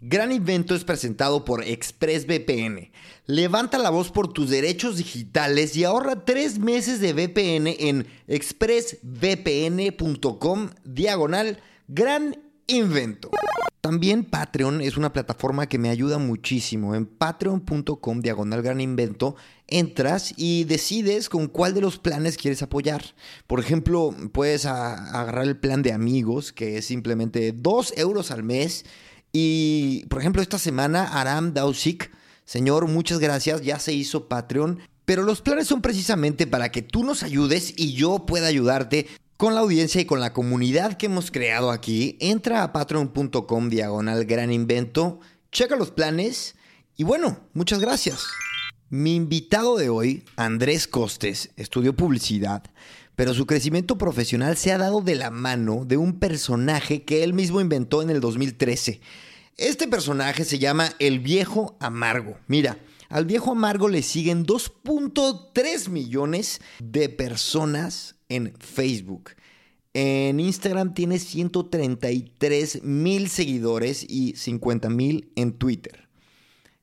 Gran Invento es presentado por ExpressVPN. Levanta la voz por tus derechos digitales y ahorra tres meses de VPN en expressvpn.com diagonal Gran Invento. También Patreon es una plataforma que me ayuda muchísimo. En patreon.com diagonal gran invento entras y decides con cuál de los planes quieres apoyar. Por ejemplo, puedes agarrar el plan de amigos, que es simplemente 2 euros al mes. Y, por ejemplo, esta semana Aram Dausik, señor, muchas gracias, ya se hizo Patreon. Pero los planes son precisamente para que tú nos ayudes y yo pueda ayudarte con la audiencia y con la comunidad que hemos creado aquí, entra a patreon.com diagonal gran invento, checa los planes y bueno, muchas gracias. Mi invitado de hoy, Andrés Costes, estudió publicidad, pero su crecimiento profesional se ha dado de la mano de un personaje que él mismo inventó en el 2013. Este personaje se llama El Viejo Amargo. Mira, al Viejo Amargo le siguen 2.3 millones de personas en Facebook. En Instagram tiene 133 mil seguidores y 50 mil en Twitter.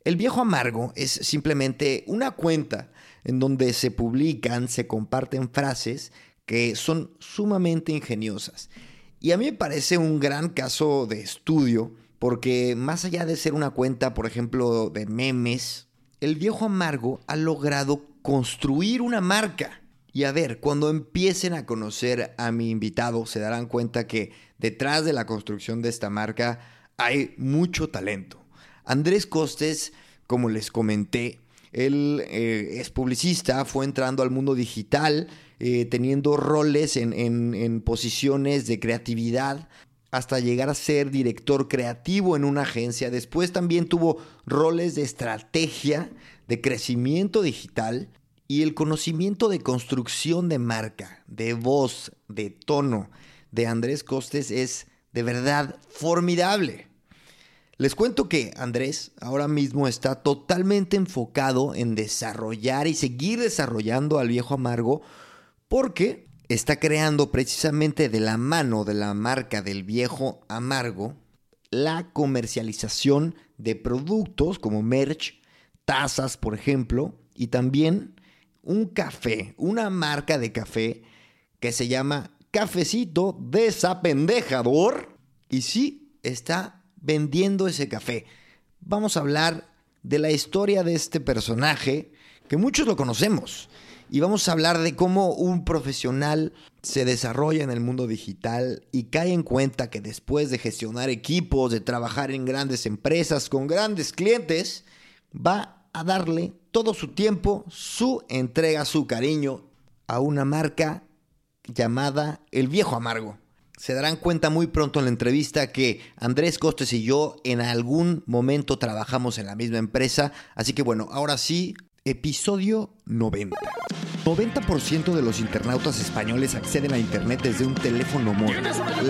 El viejo amargo es simplemente una cuenta en donde se publican, se comparten frases que son sumamente ingeniosas. Y a mí me parece un gran caso de estudio porque más allá de ser una cuenta, por ejemplo, de memes, el viejo amargo ha logrado construir una marca y a ver, cuando empiecen a conocer a mi invitado, se darán cuenta que detrás de la construcción de esta marca hay mucho talento. Andrés Costes, como les comenté, él eh, es publicista, fue entrando al mundo digital, eh, teniendo roles en, en posiciones de creatividad hasta llegar a ser director creativo en una agencia. Después también tuvo roles de estrategia, de crecimiento digital y el conocimiento de construcción de marca, de voz, de tono de Andrés Costes es de verdad formidable. Les cuento que Andrés ahora mismo está totalmente enfocado en desarrollar y seguir desarrollando al viejo amargo porque está creando precisamente de la mano de la marca del viejo amargo la comercialización de productos como merch, tazas por ejemplo, y también un café, una marca de café que se llama Cafecito Desapendejador. Y sí, está vendiendo ese café. Vamos a hablar de la historia de este personaje, que muchos lo conocemos. Y vamos a hablar de cómo un profesional se desarrolla en el mundo digital y cae en cuenta que después de gestionar equipos, de trabajar en grandes empresas con grandes clientes, va a darle todo su tiempo, su entrega, su cariño a una marca llamada El Viejo Amargo. Se darán cuenta muy pronto en la entrevista que Andrés Costes y yo en algún momento trabajamos en la misma empresa. Así que bueno, ahora sí, episodio 90. 90% de los internautas españoles acceden a Internet desde un teléfono móvil.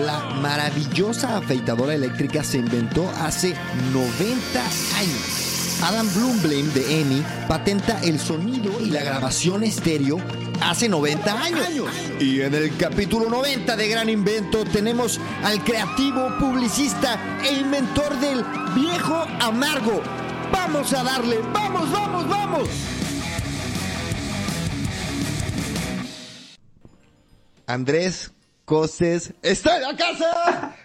La maravillosa afeitadora eléctrica se inventó hace 90 años. Adam Bloomblame de EMI patenta el sonido y la grabación estéreo hace 90 años. Y en el capítulo 90 de Gran Invento tenemos al creativo publicista e inventor del viejo amargo. Vamos a darle, vamos, vamos, vamos. Andrés Costes está en la casa.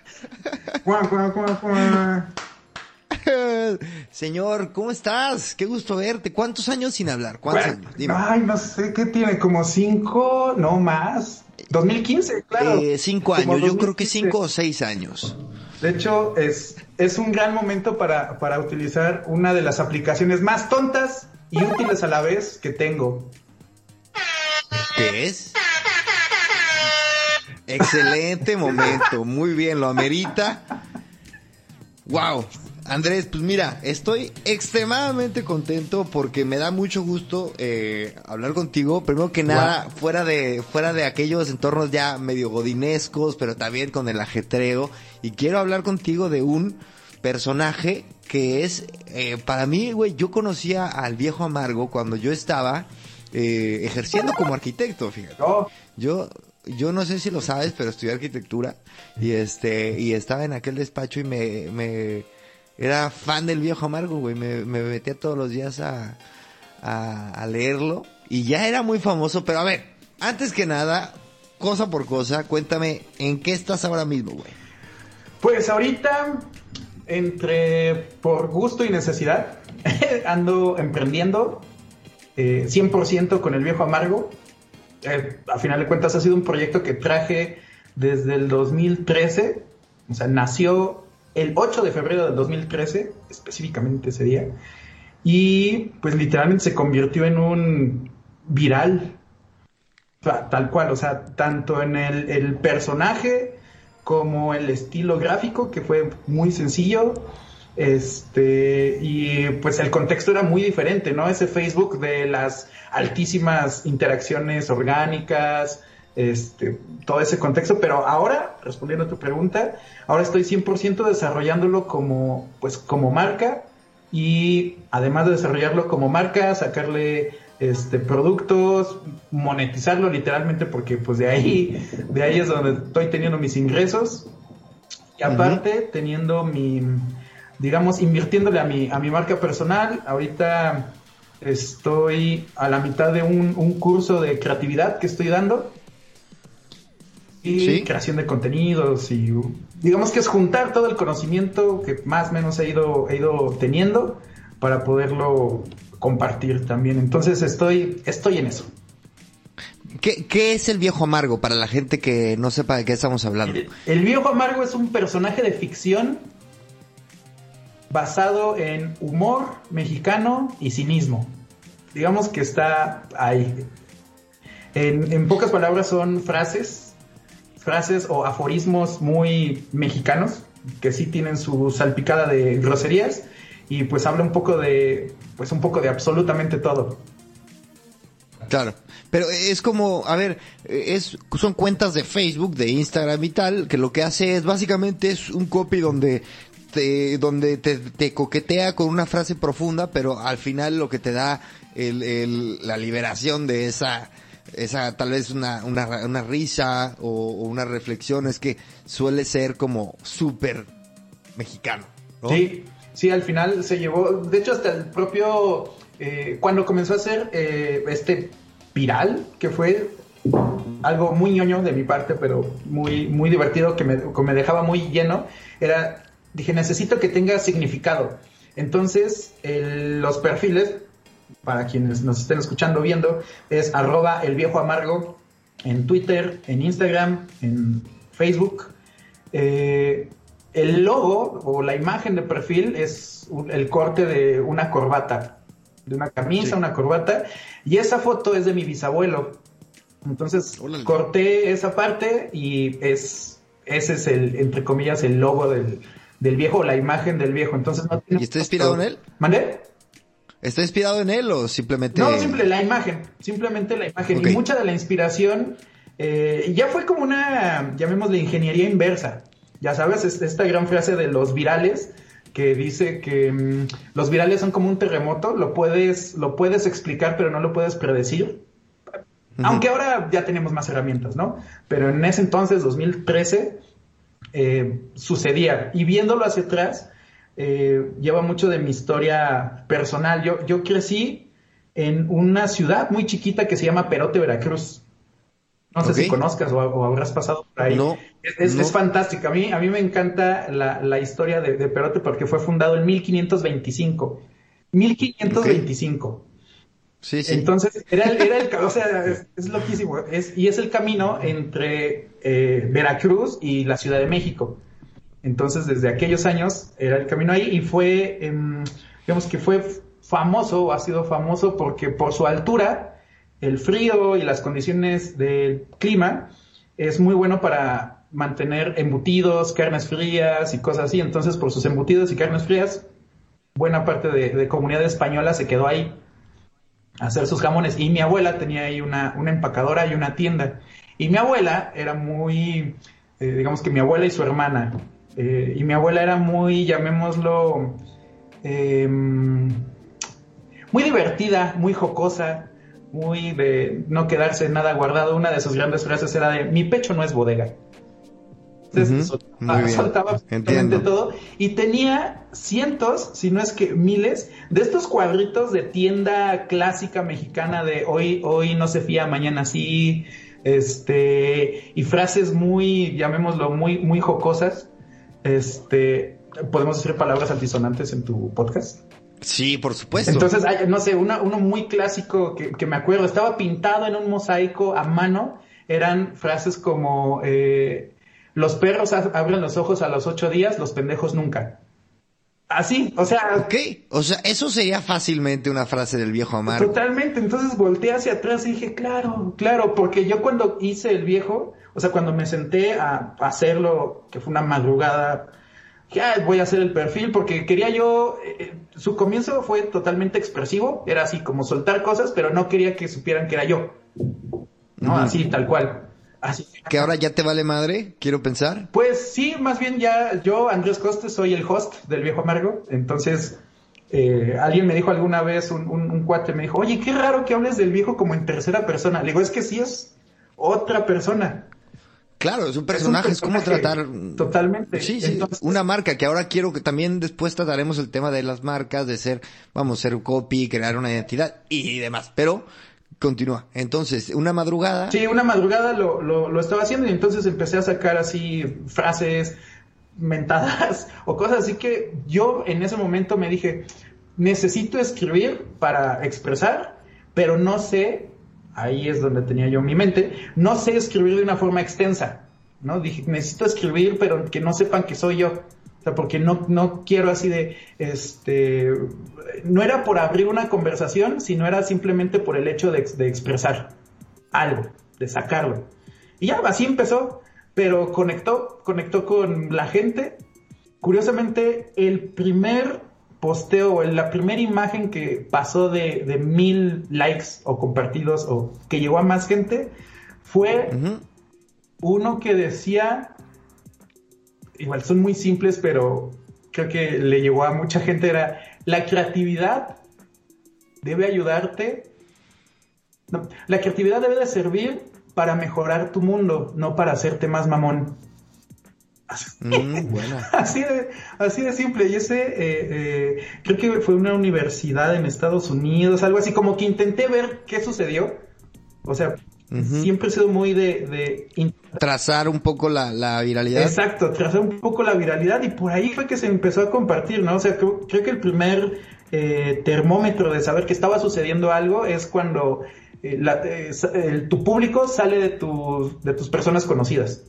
Señor, ¿cómo estás? Qué gusto verte. ¿Cuántos años sin hablar? ¿Cuántos años? Ay, no sé, ¿qué tiene? ¿Como cinco? ¿No más? 2015, claro. Eh, cinco años, yo creo que cinco o seis años. De hecho, es, es un gran momento para, para utilizar una de las aplicaciones más tontas y útiles a la vez que tengo. ¿Qué es? Excelente momento, muy bien, lo amerita. Wow, Andrés, pues mira, estoy extremadamente contento porque me da mucho gusto eh, hablar contigo. Primero que nada, fuera de fuera de aquellos entornos ya medio godinescos, pero también con el ajetreo. Y quiero hablar contigo de un personaje que es, eh, para mí, güey, yo conocía al viejo amargo cuando yo estaba eh, ejerciendo como arquitecto, fíjate. Yo, yo no sé si lo sabes, pero estudié arquitectura y este, y estaba en aquel despacho y me, me era fan del viejo amargo, güey. Me, me metía todos los días a, a, leerlo y ya era muy famoso, pero a ver, antes que nada, cosa por cosa, cuéntame, ¿en qué estás ahora mismo, güey? Pues ahorita, entre por gusto y necesidad, ando emprendiendo 100% eh, con el viejo amargo. Eh, a final de cuentas ha sido un proyecto que traje desde el 2013, o sea, nació el 8 de febrero del 2013, específicamente ese día, y pues literalmente se convirtió en un viral, tal cual, o sea, tanto en el, el personaje como el estilo gráfico, que fue muy sencillo, este, y pues el contexto era muy diferente, ¿no? Ese Facebook de las altísimas interacciones orgánicas, este, todo ese contexto, pero ahora, respondiendo a tu pregunta, ahora estoy 100% desarrollándolo como, pues, como marca y además de desarrollarlo como marca, sacarle este, productos, monetizarlo literalmente porque pues de ahí, de ahí es donde estoy teniendo mis ingresos y aparte teniendo mi, digamos, invirtiéndole a mi, a mi marca personal, ahorita estoy a la mitad de un, un curso de creatividad que estoy dando y creación de contenidos y digamos que es juntar todo el conocimiento que más o menos he ido, he ido teniendo para poderlo compartir también. Entonces estoy, estoy en eso. ¿Qué, ¿Qué, es el viejo amargo para la gente que no sepa de qué estamos hablando? El, viejo amargo es un personaje de ficción basado en humor mexicano y cinismo. Digamos que está ahí. En, en pocas palabras son frases frases o aforismos muy mexicanos, que sí tienen su salpicada de groserías, y pues habla un poco de, pues un poco de absolutamente todo. Claro, pero es como, a ver, es, son cuentas de Facebook, de Instagram y tal, que lo que hace es básicamente es un copy donde te, donde te, coquetea con una frase profunda, pero al final lo que te da el, la liberación de esa, esa tal vez una, una, risa o, una reflexión es que suele ser como súper mexicano. Sí, sí, al final se llevó, de hecho hasta el propio, eh, cuando comenzó a hacer eh, este viral, que fue algo muy ñoño de mi parte, pero muy, muy divertido, que me, me dejaba muy lleno, era, dije, necesito que tenga significado. Entonces, los perfiles para quienes nos estén escuchando viendo, es arroba el viejo amargo en Twitter, en Instagram, en Facebook. Eh, el logo o la imagen de perfil es el corte de una corbata, de una camisa, una corbata, y esa foto es de mi bisabuelo. Entonces corté esa parte y es ese es el, entre comillas, el logo del, del viejo, la imagen del viejo. Entonces ¿Y está inspirado en él? ¿Mandé? ¿Está inspirado en él o simplemente.? No, simple, la imagen. Simplemente la imagen. Y mucha de la inspiración eh, ya fue como una, llamémosle, ingeniería inversa. Ya sabes, esta gran frase de los virales que dice que mm, los virales son como un terremoto, lo puedes, lo puedes explicar, pero no lo puedes predecir. Aunque ahora ya tenemos más herramientas, ¿no? Pero en ese entonces, 2013, eh, sucedía. Y viéndolo hacia atrás, eh, lleva mucho de mi historia personal. Yo, yo crecí en una ciudad muy chiquita que se llama Perote, Veracruz. No sé si conozcas o, habrás pasado por ahí. No, es, fantástica. A mí, a mí me encanta la, historia de, Perote porque fue fundado en 1525. 1525. Sí, sí. Entonces, era, el, o sea, es, loquísimo. y es el camino entre eh, Veracruz y la Ciudad de México. Entonces, desde aquellos años era el camino ahí y fue, em, digamos que fue famoso, ha sido famoso porque por su altura, el frío y las condiciones del clima, es muy bueno para mantener embutidos, carnes frías y cosas así. Entonces, por sus embutidos y carnes frías, buena parte de, comunidad española se quedó ahí a hacer sus jamones. Y mi abuela tenía ahí una, una empacadora y una tienda. Y mi abuela era muy, eh, digamos que mi abuela y su hermana, eh, y mi abuela era muy, llamémoslo, em, muy divertida, muy jocosa, muy de no quedarse nada guardado. Una de sus grandes frases era de mi pecho no es bodega. Entonces soltaba, todo y tenía cientos, si no es que miles, de estos cuadritos de tienda clásica mexicana de hoy, hoy no se fía, mañana sí, este, y frases muy, llamémoslo, muy, muy jocosas. Este, ¿podemos decir palabras altisonantes en tu podcast? Sí, por supuesto. Entonces, no sé, uno muy clásico que, que, me acuerdo, estaba pintado en un mosaico a mano, eran frases como, eh, los perros abren los ojos a los ocho días, los pendejos nunca. Así, o sea. Ok, o sea, eso sería fácilmente una frase del viejo Amaro. Totalmente, entonces volteé hacia atrás y dije, claro, claro, porque yo cuando hice el viejo, o sea, cuando me senté a hacerlo, que fue una madrugada, ya voy a hacer el perfil, porque quería yo, eh, eh, su comienzo fue totalmente expresivo, era así como soltar cosas, pero no quería que supieran que era yo. No, así, tal cual. Así. ¿Que ahora ya te vale madre? Quiero pensar. Pues sí, más bien ya yo, Andrés Costes, soy el host del Viejo Amargo. Entonces, eh, alguien me dijo alguna vez, un, un, cuate me dijo, oye, qué raro que hables del viejo como en tercera persona. Le digo, es que sí es otra persona. Claro, es un personaje, es, como tratar. Totalmente. Sí, sí, una marca que ahora quiero que también después trataremos el tema de las marcas, de ser, vamos, ser copy, crear una identidad y demás. Pero Continúa. Entonces, una madrugada. Sí, una madrugada lo, lo, lo, estaba haciendo y entonces empecé a sacar así frases mentadas o cosas así que yo en ese momento me dije, necesito escribir para expresar, pero no sé, ahí es donde tenía yo mi mente, no sé escribir de una forma extensa, ¿no? Dije, necesito escribir, pero que no sepan que soy yo. O sea, porque no, no quiero así de, este, no era por abrir una conversación, sino era simplemente por el hecho de, expresar algo, de sacarlo. Y ya, así empezó, pero conectó, conectó con la gente. Curiosamente, el primer posteo o la primera imagen que pasó de, de, mil likes o compartidos o que llegó a más gente fue uno que decía igual son muy simples, pero creo que le llegó a mucha gente, era la creatividad debe ayudarte. la creatividad debe de servir para mejorar tu mundo, no para hacerte más mamón. Mm, así, de, así de simple. Y ese, eh, eh, creo que fue una universidad en Estados Unidos, algo así, como que intenté ver qué sucedió. O sea, Siempre he sido muy de... trazar un poco la, viralidad. Exacto, trazar un poco la viralidad y por ahí fue que se empezó a compartir, ¿no? O sea, creo, que el primer eh, termómetro de saber que estaba sucediendo algo es cuando eh, eh, tu público sale de, de tus personas conocidas,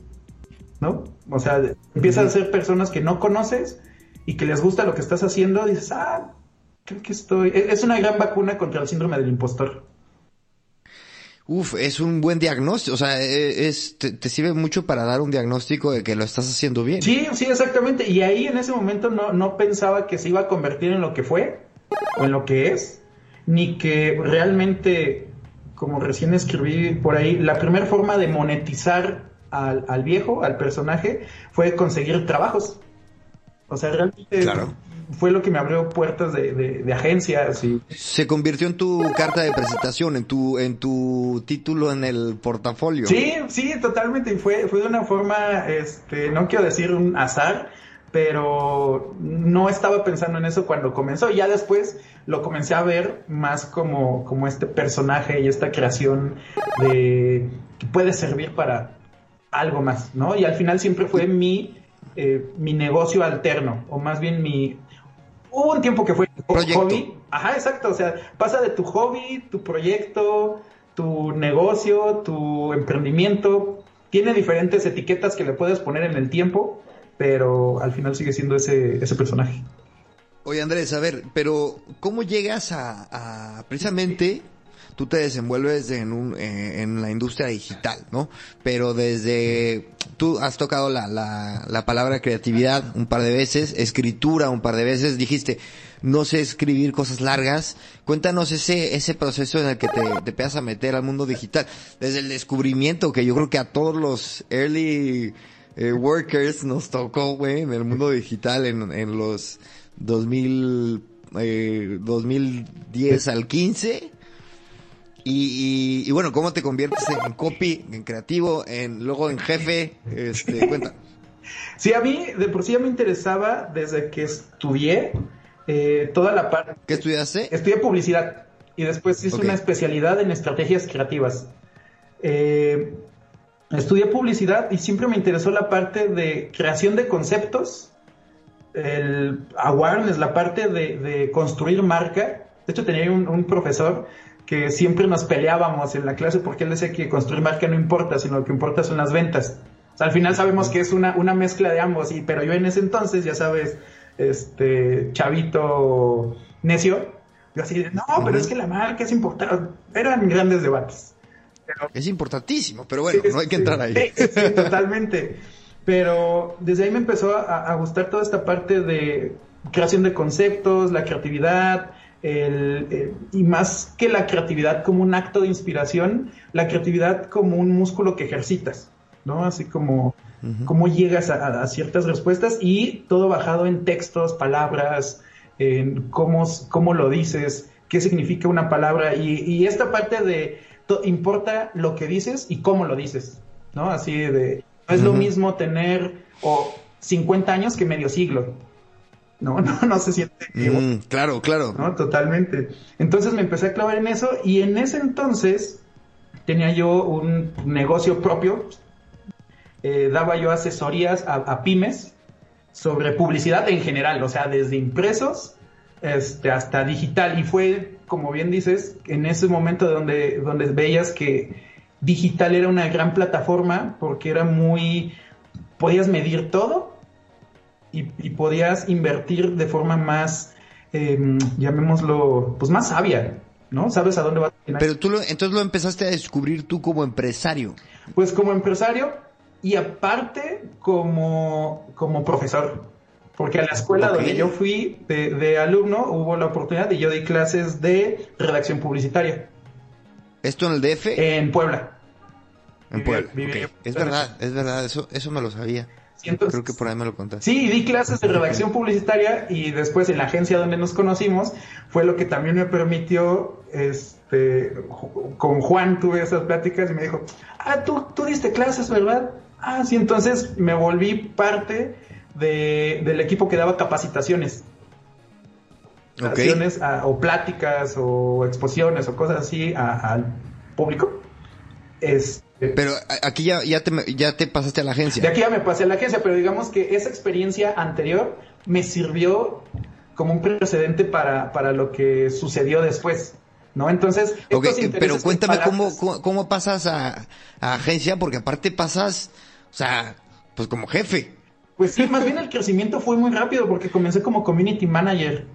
¿no? O sea, empiezan a ser personas que no conoces y que les gusta lo que estás haciendo, dices, ah, creo que estoy... E, es una gran vacuna contra el síndrome del impostor. Uf, es un buen diagnóstico, o sea, e, es, te, sirve mucho para dar un diagnóstico de que lo estás haciendo bien. Sí, sí, exactamente. Y ahí en ese momento no, no pensaba que se iba a convertir en lo que fue o en lo que es, ni que realmente, como recién escribí por ahí, la primera forma de monetizar al, al viejo, al personaje, fue conseguir trabajos. O sea, realmente claro fue lo que me abrió puertas de, de, agencias y... Se convirtió en tu carta de presentación, en tu, en tu título en el portafolio. Sí, sí, totalmente. Y fue, fue de una forma, este, no quiero decir un azar, pero no estaba pensando en eso cuando comenzó. Ya después lo comencé a ver más como, como este personaje y esta creación de que puede servir para algo más, ¿no? Y al final siempre fue mi, eh, mi negocio alterno, o más bien mi hubo un tiempo que fue hobby. Ajá, exacto. O sea, pasa de tu hobby, tu proyecto, tu negocio, tu emprendimiento. Tiene diferentes etiquetas que le puedes poner en el tiempo, pero al final sigue siendo ese, ese personaje. Oye Andrés, a ver, pero ¿cómo llegas a, a precisamente tú te desenvuelves en, un, eh, en la industria digital, ¿no? Pero desde, tú has tocado la, la, la palabra creatividad un par de veces, escritura un par de veces, dijiste, no sé escribir cosas largas. Cuéntanos ese, ese proceso en el que te, te empiezas a meter al mundo digital. Desde el descubrimiento que yo creo que a todos los early eh, workers nos tocó, güey, en el mundo digital en, en los 2000, eh, 2010 al 15. Y, y, y, bueno, ¿cómo te conviertes en copy, en creativo, en luego en jefe? Este, cuenta. Sí, a mí de por sí ya me interesaba desde que estudié eh, toda la parte. ¿Qué estudiaste? Estudié publicidad y después hice okay. una especialidad en estrategias creativas. Eh, estudié publicidad y siempre me interesó la parte de creación de conceptos, el awareness, la parte de, de construir marca. De hecho, tenía un, un, profesor que siempre nos peleábamos en la clase porque él decía que construir marca no importa, sino lo que importa son las ventas. O sea, al final sabemos que es una, una mezcla de ambos, y, pero yo en ese entonces, ya sabes, este chavito necio, yo así, no, pero es que la marca es importante. Eran grandes debates. Pero, es importantísimo, pero bueno, sí, no hay que entrar ahí. Sí, sí, totalmente. Pero desde ahí me empezó a, a, gustar toda esta parte de creación de conceptos, la creatividad, el, el, y más que la creatividad como un acto de inspiración, la creatividad como un músculo que ejercitas, ¿no? Así como uh -huh. cómo llegas a, a, ciertas respuestas y todo bajado en textos, palabras, en cómo, cómo lo dices, qué significa una palabra y, y esta parte de importa lo que dices y cómo lo dices, ¿no? Así de, no es uh -huh. lo mismo tener o 50 años que medio siglo. No, no, no se siente. Mm, claro, claro. No, totalmente. Entonces me empecé a clavar en eso y en ese entonces tenía yo un negocio propio. Eh, daba yo asesorías a, a, pymes sobre publicidad en general, o sea, desde impresos este, hasta digital. Y fue, como bien dices, en ese momento donde, donde veías que digital era una gran plataforma porque era muy, podías medir todo y, y podías invertir de forma más, eh, llamémoslo, pues más sabia, ¿no? Sabes a dónde vas. Pero tú lo, entonces lo empezaste a descubrir tú como empresario. Pues como empresario y aparte como, como profesor. Porque a la escuela okay. donde yo fui de, de, alumno hubo la oportunidad y yo di clases de redacción publicitaria. ¿Esto en el DF? En Puebla. En Puebla. Viví, okay. Es verdad, es verdad, eso, eso me lo sabía. Entonces, Creo que por ahí me lo contaste. Sí, di clases de redacción publicitaria y después en la agencia donde nos conocimos fue lo que también me permitió, este, con Juan tuve esas pláticas y me dijo, ah, tú, tú diste clases, ¿verdad? Ah, sí, entonces me volví parte de, del equipo que daba capacitaciones. Okay. A, o pláticas o exposiciones o cosas así al público. Este, pero aquí ya, ya, te, ya te pasaste a la agencia. De aquí ya me pasé a la agencia, pero digamos que esa experiencia anterior me sirvió como un precedente para, para lo que sucedió después. ¿No? Entonces, okay, pero cuéntame cómo, cómo, cómo, pasas a, a agencia, porque aparte pasas, o sea, pues como jefe. Pues sí, más bien el crecimiento fue muy rápido porque comencé como community manager.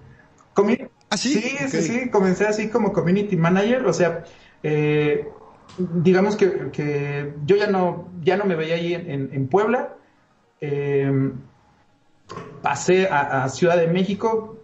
Comi ¿Ah, sí? Sí, okay. sí, sí, comencé así como community manager, o sea, eh, digamos que, que, yo ya no, ya no me veía ahí en, en Puebla, eh, pasé a, Ciudad de México,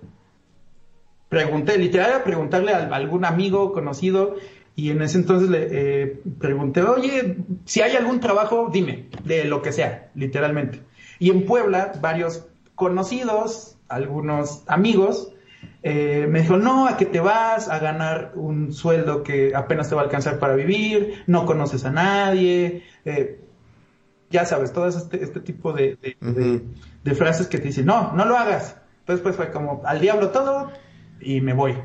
pregunté, literal, a preguntarle a algún amigo conocido y en ese entonces le eh, pregunté, oye, si hay algún trabajo, dime, de lo que sea, literalmente. Y en Puebla, varios conocidos, algunos amigos, eh, me dijo, no, a que te vas a ganar un sueldo que apenas te va a alcanzar para vivir, no conoces a nadie, eh, ya sabes, todo este, este tipo de, de, uh -huh. de, de, frases que te dicen, no, no lo hagas. Entonces pues fue como, al diablo todo y me voy.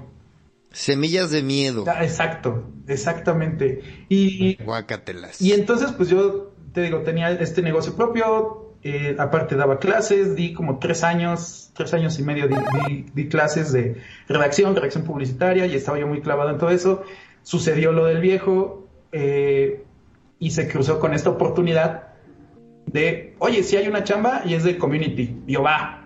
Semillas de miedo. Exacto, exactamente. Y, Guacatelas. Y entonces pues yo, te digo, tenía este negocio propio, eh, aparte daba clases, di como tres años, tres años y medio di, di, di, clases de redacción, redacción publicitaria y estaba yo muy clavado en todo eso. Sucedió lo del viejo eh, y se cruzó con esta oportunidad de, oye, si hay una chamba y es de community, yo va.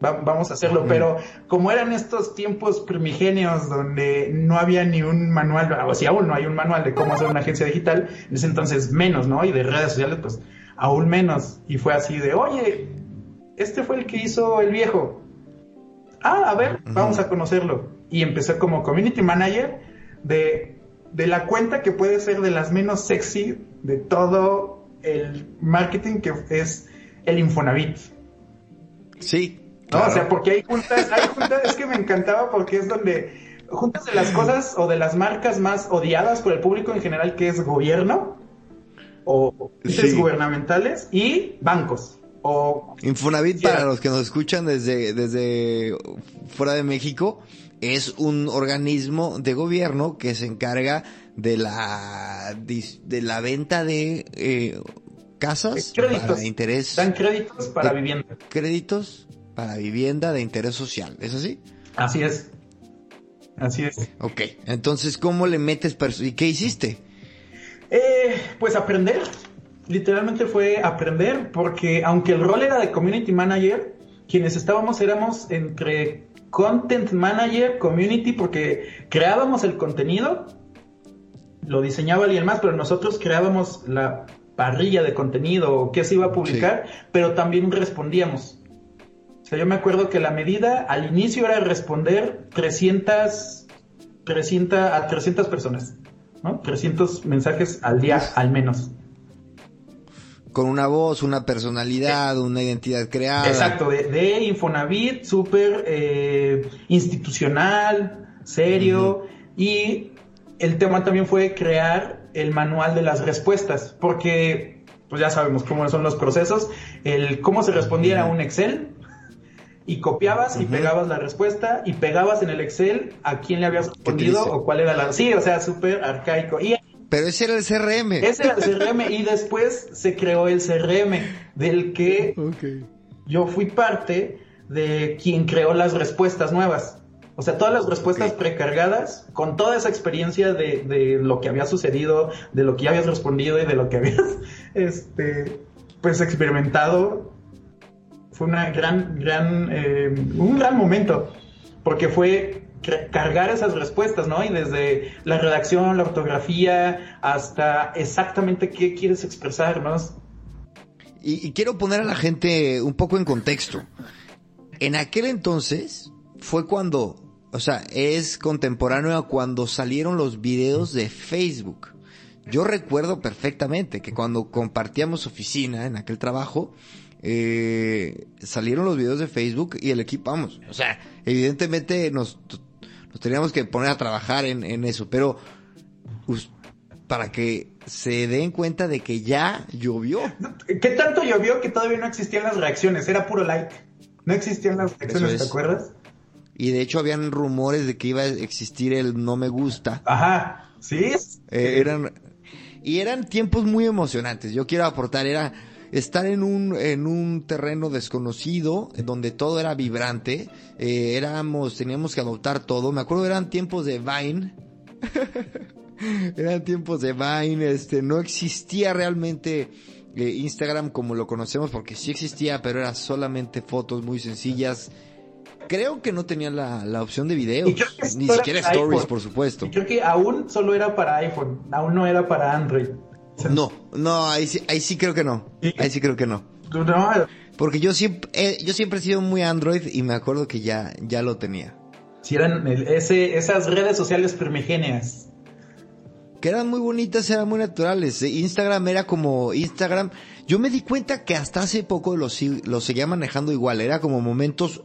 vamos a hacerlo, pero como eran estos tiempos primigenios donde no había ni un manual, o si aún no hay un manual de cómo hacer una agencia digital, en ese entonces menos, ¿no? Y de redes sociales, pues aún menos. Y fue así de, oye, este fue el que hizo el viejo. Ah, a ver, vamos a conocerlo. Y empecé como community manager de, de la cuenta que puede ser de las menos sexy de todo el marketing que es el Infonavit. Sí, no, o sea, porque hay juntas, hay juntas, es que me encantaba porque es donde juntas de las cosas o de las marcas más odiadas por el público en general, que es gobierno o gubernamentales y bancos. O, Infonavit, para los que nos escuchan desde, desde fuera de México, es un organismo de gobierno que se encarga de la, de la venta de eh, casas para interés. Dan créditos para vivienda. Créditos para vivienda de interés social, ¿es así? Así es. Así es. Ok, entonces, ¿cómo le metes ¿Y qué hiciste? Eh, pues aprender. Literalmente fue aprender, porque aunque el rol era de community manager, quienes estábamos éramos entre content manager, community, porque creábamos el contenido, lo diseñaba alguien más, pero nosotros creábamos la parrilla de contenido, qué se iba a publicar, pero también respondíamos. O sea, yo me acuerdo que la medida al inicio era responder 300, 300 a 300 personas, ¿no? 300 mensajes al día, al menos. Con una voz, una personalidad, una identidad creada. Exacto, de, Infonavit, súper eh, institucional, serio, y el tema también fue crear el manual de las respuestas, porque pues ya sabemos cómo son los procesos, el cómo se respondía a un Excel, y copiabas y pegabas la respuesta y pegabas en el Excel a quién le habías respondido o cuál era la... Sí, o sea, súper arcaico. Y... Pero ese era el CRM. Ese era el CRM y después se creó el CRM del que yo fui parte de quien creó las respuestas nuevas. O sea, todas las respuestas precargadas con toda esa experiencia de, de, lo que había sucedido, de lo que ya habías respondido y de lo que habías, este, pues experimentado fue una gran, gran, eh, un gran momento, porque fue cargar esas respuestas, ¿no? Y desde la redacción, la ortografía, hasta exactamente qué quieres expresarnos. Y, y quiero poner a la gente un poco en contexto. En aquel entonces fue cuando, o sea, es contemporáneo a cuando salieron los videos de Facebook. Yo recuerdo perfectamente que cuando compartíamos oficina en aquel trabajo, eh, salieron los videos de Facebook y el equipo, vamos, o sea, evidentemente nos, nos teníamos que poner a trabajar en, en eso, pero para que se den cuenta de que ya llovió. ¿Qué tanto llovió que todavía no existían las reacciones? Era puro like. No existían las reacciones, ¿te acuerdas? Y de hecho habían rumores de que iba a existir el no me gusta. Ajá, sí. Eh, eran y eran tiempos muy emocionantes. Yo quiero aportar, era estar en un, en un terreno desconocido, donde todo era vibrante, eh, éramos, teníamos que adoptar todo. Me acuerdo eran tiempos de Vine. eran tiempos de Vine, este, no existía realmente eh, Instagram como lo conocemos, porque sí existía, pero era solamente fotos muy sencillas. Creo que no tenía la, la opción de videos, ni siquiera stories, por supuesto. Y creo que aún solo era para iPhone, aún no era para Android. No, no, ahí sí, ahí sí creo que no. Ahí sí creo que no. Porque yo siempre, eh, yo siempre he sido muy Android y me acuerdo que ya, ya lo tenía. Sí, eran ese, esas redes sociales primigenias. Que eran muy bonitas, eran muy naturales. Eh, Instagram era como Instagram. Yo me di cuenta que hasta hace poco lo, lo seguía manejando igual. Era como momentos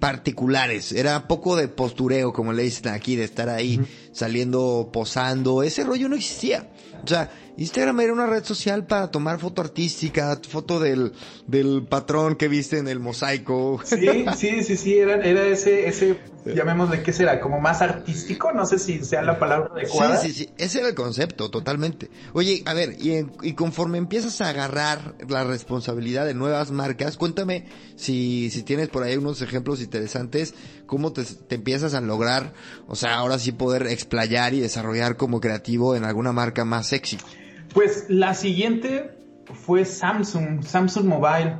particulares. Era poco de postureo, como le dicen aquí, de estar ahí saliendo, posando. Ese rollo no existía. O sea, Instagram era una red social para tomar foto artística, foto del, del patrón que viste en el mosaico. Sí, sí, sí, sí, era, era ese, ese, llamémosle, ¿qué será? Como más artístico, no sé si sea la palabra adecuada. Sí, sí, sí, ese era el concepto, totalmente. Oye, a ver, y, y conforme empiezas a agarrar la responsabilidad de nuevas marcas, cuéntame si, si tienes por ahí unos ejemplos interesantes, cómo te, te empiezas a lograr, o sea, ahora sí poder explayar y desarrollar como creativo en alguna marca más sexy. Pues la siguiente fue Samsung, Samsung Mobile.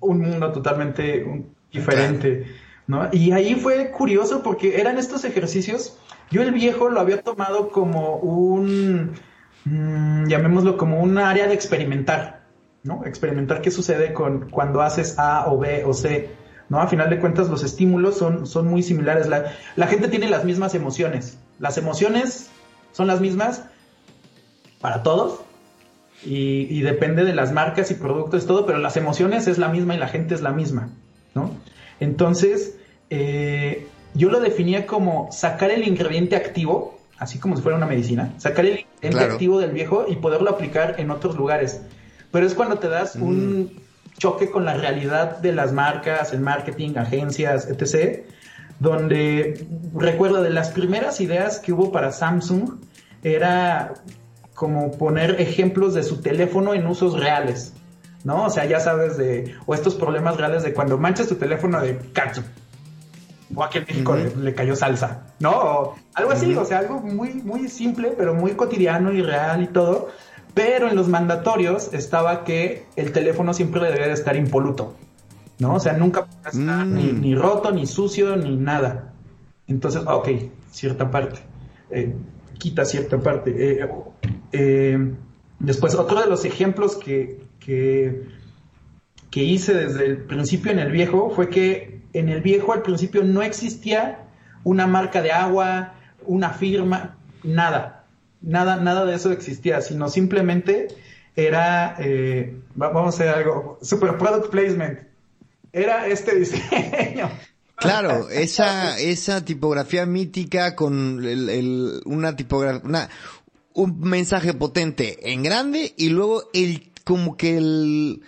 un mundo totalmente diferente, ¿no? Y ahí fue curioso porque eran estos ejercicios, yo el viejo lo había tomado como un, mm, llamémoslo como un área de experimentar, ¿no? Experimentar qué sucede con cuando haces A o B o C, ¿no? A final de cuentas los estímulos son, son muy similares, la, la gente tiene las mismas emociones, las emociones son las mismas para todos, y, depende de las marcas y productos, todo, pero las emociones es la misma y la gente es la misma, ¿no? Entonces, eh, yo lo definía como sacar el ingrediente activo, así como si fuera una medicina, sacar el ingrediente activo del viejo y poderlo aplicar en otros lugares. Pero es cuando te das un mm. choque con la realidad de las marcas, el marketing, agencias, etc., donde recuerdo de las primeras ideas que hubo para Samsung era como poner ejemplos de su teléfono en usos reales, ¿no? O sea, ya sabes de, o estos problemas reales de cuando manchas tu teléfono de katsu, o aquí en México le, cayó salsa, ¿no? O algo así, o sea, algo muy, muy simple, pero muy cotidiano y real y todo. Pero en los mandatorios estaba que el teléfono siempre debía de estar impoluto, ¿no? O sea, nunca estar ni, mm. ni, roto, ni sucio, ni nada. Entonces, ok, cierta parte. Eh, quita cierta parte. Eh, eh, después, otro de los ejemplos que, que, hice desde el principio en el viejo fue que en el viejo al principio no existía una marca de agua, una firma, nada. Nada, nada de eso existía, sino simplemente era, eh, vamos a hacer algo, super product placement. Era este diseño. Claro, esa, esa tipografía mítica con el, una tipografía, un mensaje potente en grande y luego el, como que el,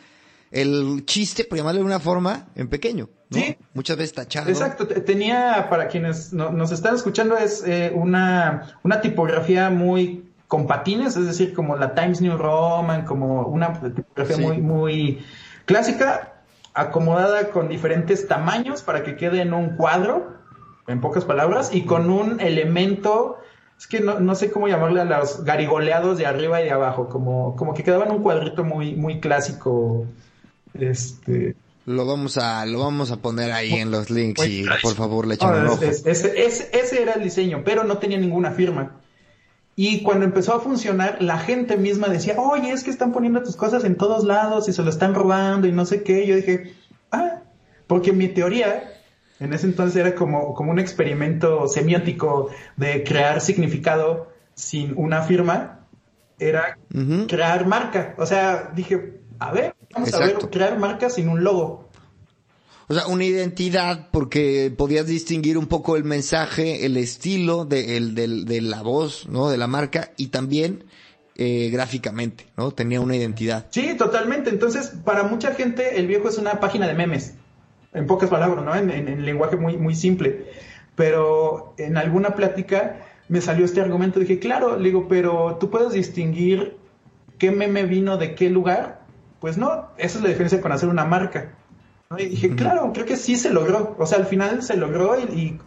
el chiste, por llamarlo de una forma, en pequeño. Sí. Muchas veces tachado. Exacto. Tenía, para quienes nos están escuchando, es eh, una, una tipografía muy con patines, es decir, como la Times New Roman, como una tipografía muy, muy clásica, acomodada con diferentes tamaños para que quede en un cuadro, en pocas palabras, y con un elemento, es que no, sé cómo llamarle a los garigoleados de arriba y de abajo, como, como que quedaba en un cuadrito muy, muy clásico. Este. Lo vamos a, lo vamos a poner ahí en los links y por favor le echamos un ojo. ese era el diseño, pero no tenía ninguna firma. Y cuando empezó a funcionar, la gente misma decía, oye, es que están poniendo tus cosas en todos lados y se lo están robando y no sé qué. yo dije, ah, porque mi teoría en ese entonces era como, como un experimento semiótico de crear significado sin una firma, era crear marca. O sea, dije, a ver, vamos a ver, crear marca sin un logo. O sea, una identidad porque podías distinguir un poco el mensaje, el estilo de, el, de, la voz, ¿no? De la marca y también eh, gráficamente, ¿no? Tenía una identidad. Sí, totalmente. Entonces, para mucha gente, el viejo es una página de memes. En pocas palabras, ¿no? En, en, lenguaje muy, muy simple. Pero en alguna plática me salió este argumento. Dije, claro, le digo, pero tú puedes distinguir qué meme vino de qué lugar. Pues no, esa es la diferencia con hacer una marca. Y dije, claro, creo que sí se logró. O sea, al final se logró y,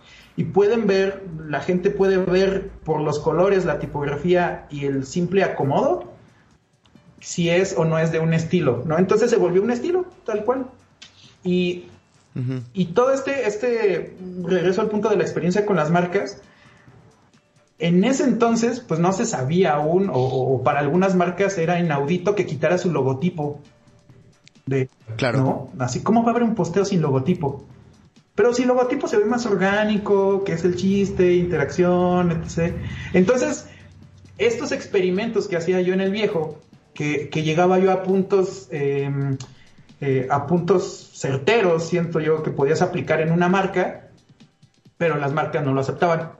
pueden ver, la gente puede ver por los colores, la tipografía y el simple acomodo si es o no es de un estilo, ¿no? Entonces se volvió un estilo, tal cual. Y, y todo este, este regreso al punto de la experiencia con las marcas, en ese entonces, pues no se sabía aún, o, o para algunas marcas era inaudito que quitara su logotipo claro. Así, ¿cómo va a haber un posteo sin logotipo? Pero si el logotipo se ve más orgánico, que es el chiste, interacción, etc. Entonces, estos experimentos que hacía yo en el viejo, que, llegaba yo a puntos, em, eh, a puntos certeros, siento yo, que podías aplicar en una marca, pero las marcas no lo aceptaban,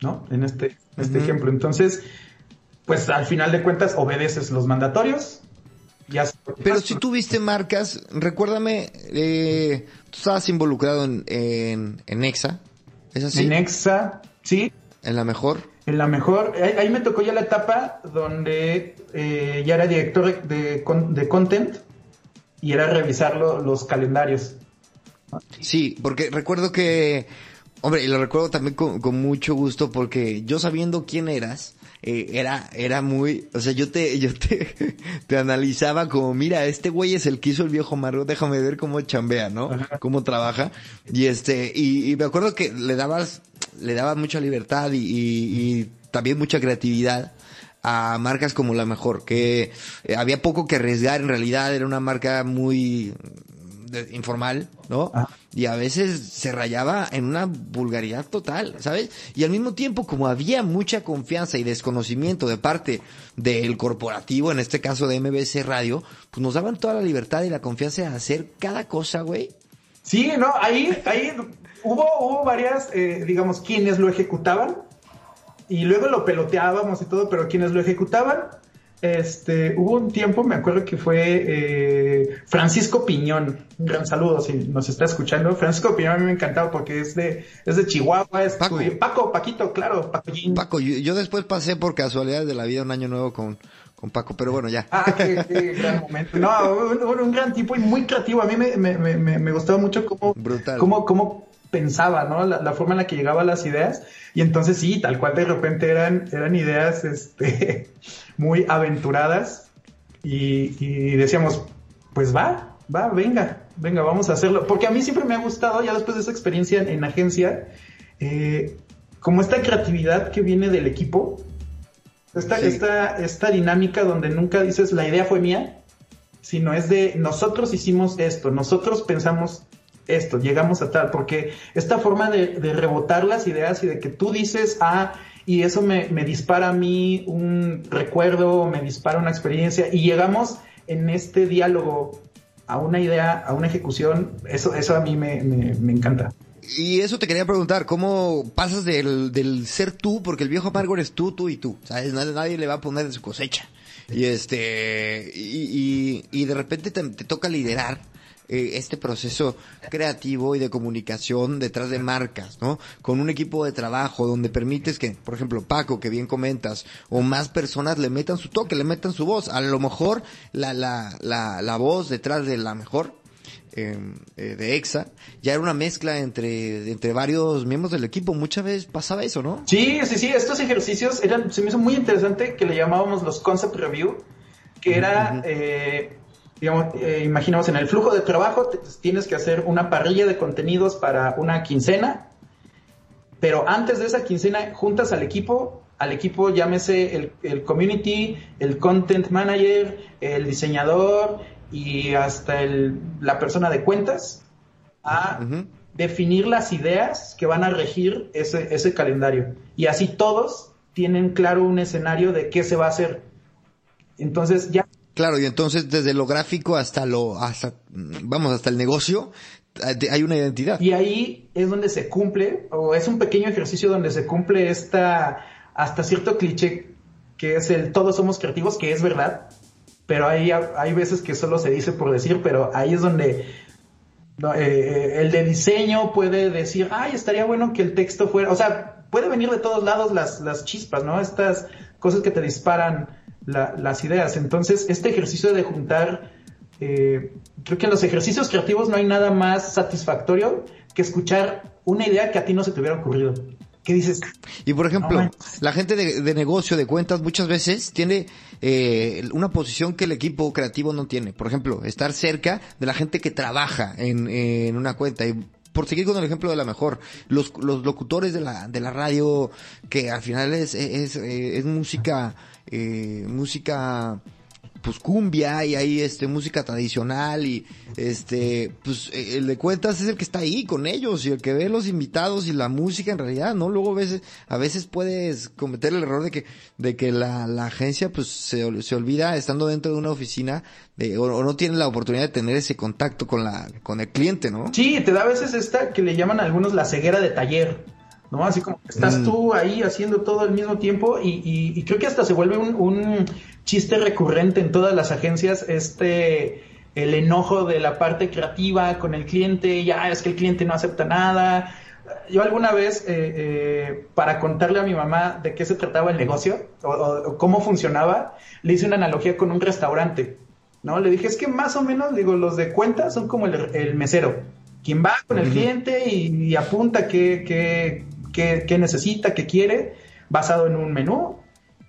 ¿no? En este, este ejemplo. Entonces, pues al final de cuentas obedeces los mandatorios, pero si tuviste marcas, recuérdame, eh, tú estabas involucrado en, en, en Exa, ¿es así? En Exa, sí. ¿En la mejor? En la mejor, ahí, me tocó ya la etapa donde eh, ya era director de, de content y era revisar los calendarios. Sí, porque recuerdo que, hombre, y lo recuerdo también con, con, mucho gusto porque yo sabiendo quién eras, eh, era, era muy, o sea, yo te, yo te, te analizaba como, mira, este güey es el que hizo el viejo Margo, déjame ver cómo chambea, ¿no? Cómo trabaja. Y este, y, y, me acuerdo que le dabas, le dabas mucha libertad y, y, y también mucha creatividad a marcas como la mejor, que eh, había poco que arriesgar, en realidad era una marca muy de, informal, ¿no? Y a veces se rayaba en una vulgaridad total, ¿sabes? Y al mismo tiempo, como había mucha confianza y desconocimiento de parte del corporativo, en este caso de MBC Radio, pues nos daban toda la libertad y la confianza de hacer cada cosa, güey. Sí, no, ahí, ahí hubo, hubo varias, eh, digamos, quienes lo ejecutaban y luego lo peloteábamos y todo, pero quienes lo ejecutaban este, hubo un tiempo, me acuerdo que fue eh, Francisco Piñón. Un gran saludo si nos está escuchando. Francisco Piñón a mí me encantaba porque es de, es de Chihuahua, es Paco, Paco Paquito, claro, Paco. Paco, yo, después pasé por casualidad de la vida un año nuevo con, con Paco, pero bueno, ya. Ah, qué, qué gran momento. No, un, un, gran tipo y muy creativo. A mí me, me, me, me gustaba mucho cómo, Brutal. cómo, cómo pensaba, ¿no? La, la, forma en la que llegaba las ideas. Y entonces sí, tal cual de repente eran, eran ideas, este, muy aventuradas y, decíamos, pues va, va, venga, venga, vamos a hacerlo. Porque a mí siempre me ha gustado, ya después de esa experiencia en, agencia, eh, como esta creatividad que viene del equipo, esta, esta, esta dinámica donde nunca dices la idea fue mía, sino es de nosotros hicimos esto, nosotros pensamos esto, llegamos a tal, porque esta forma de, rebotar las ideas y de que tú dices, ah, y eso me, me, dispara a mí un recuerdo, me dispara una experiencia y llegamos en este diálogo a una idea, a una ejecución, eso, eso a mí me, me, encanta. Y eso te quería preguntar, ¿cómo pasas del, del, ser tú? Porque el viejo amargo eres tú, tú y tú, ¿sabes? Nadie, le va a poner de su cosecha. Y este, y, y, de repente te, te toca liderar eh, este proceso creativo y de comunicación detrás de marcas, ¿no? Con un equipo de trabajo donde permites que, por ejemplo, Paco, que bien comentas, o más personas le metan su toque, le metan su voz. A lo mejor la, la, la, la voz detrás de la mejor eh, eh, de EXA, ya era una mezcla entre, entre varios miembros del equipo. Muchas veces pasaba eso, ¿no? Sí, sí, sí. Estos ejercicios eran, se me hizo muy interesante que le llamábamos los concept review, que era eh, digamos, eh, imaginemos en el flujo de trabajo tienes que hacer una parrilla de contenidos para una quincena, pero antes de esa quincena juntas al equipo, al equipo llámese el, el community, el content manager, el diseñador y hasta el, la persona de cuentas a definir las ideas que van a regir ese, ese calendario. Y así todos tienen claro un escenario de qué se va a hacer. Entonces ya Claro, y entonces desde lo gráfico hasta lo, hasta, vamos, hasta el negocio, hay una identidad. Y ahí es donde se cumple, o es un pequeño ejercicio donde se cumple esta, hasta cierto cliché que es el todos somos creativos, que es verdad, pero hay, hay veces que solo se dice por decir, pero ahí es donde eh, el de diseño puede decir, ay, estaría bueno que el texto fuera, o sea, puede venir de todos lados las, las chispas, ¿no? Estas cosas que te disparan las ideas. Entonces, este ejercicio de juntar, eh, creo que en los ejercicios creativos no hay nada más satisfactorio que escuchar una idea que a ti no se te hubiera ocurrido. ¿Qué dices? Y por ejemplo, la gente de, negocio, de cuentas, muchas veces tiene eh, una posición que el equipo creativo no tiene. Por ejemplo, estar cerca de la gente que trabaja en, en una cuenta. Y por seguir con el ejemplo de la mejor, los, los locutores de la, de la radio, que al final es, es, es música eh, música pues cumbia y hay este música tradicional y este pues eh, el de cuentas es el que está ahí con ellos y el que ve los invitados y la música en realidad no luego a veces a veces puedes cometer el error de que de que la, la agencia pues se, se olvida estando dentro de una oficina de, o, no tiene la oportunidad de tener ese contacto con la con el cliente no sí te da a veces esta que le llaman a algunos la ceguera de taller ¿no? Así como estás mm. tú ahí haciendo todo al mismo tiempo y, y, creo que hasta se vuelve un, un, chiste recurrente en todas las agencias, este, el enojo de la parte creativa con el cliente, ya es que el cliente no acepta nada. Yo alguna vez, eh, eh, para contarle a mi mamá de qué se trataba el negocio o, o, cómo funcionaba, le hice una analogía con un restaurante, ¿no? Le dije, es que más o menos, digo, los de cuenta son como el, el mesero, quien va con el cliente y, y apunta qué, qué, qué, necesita, qué quiere, basado en un menú.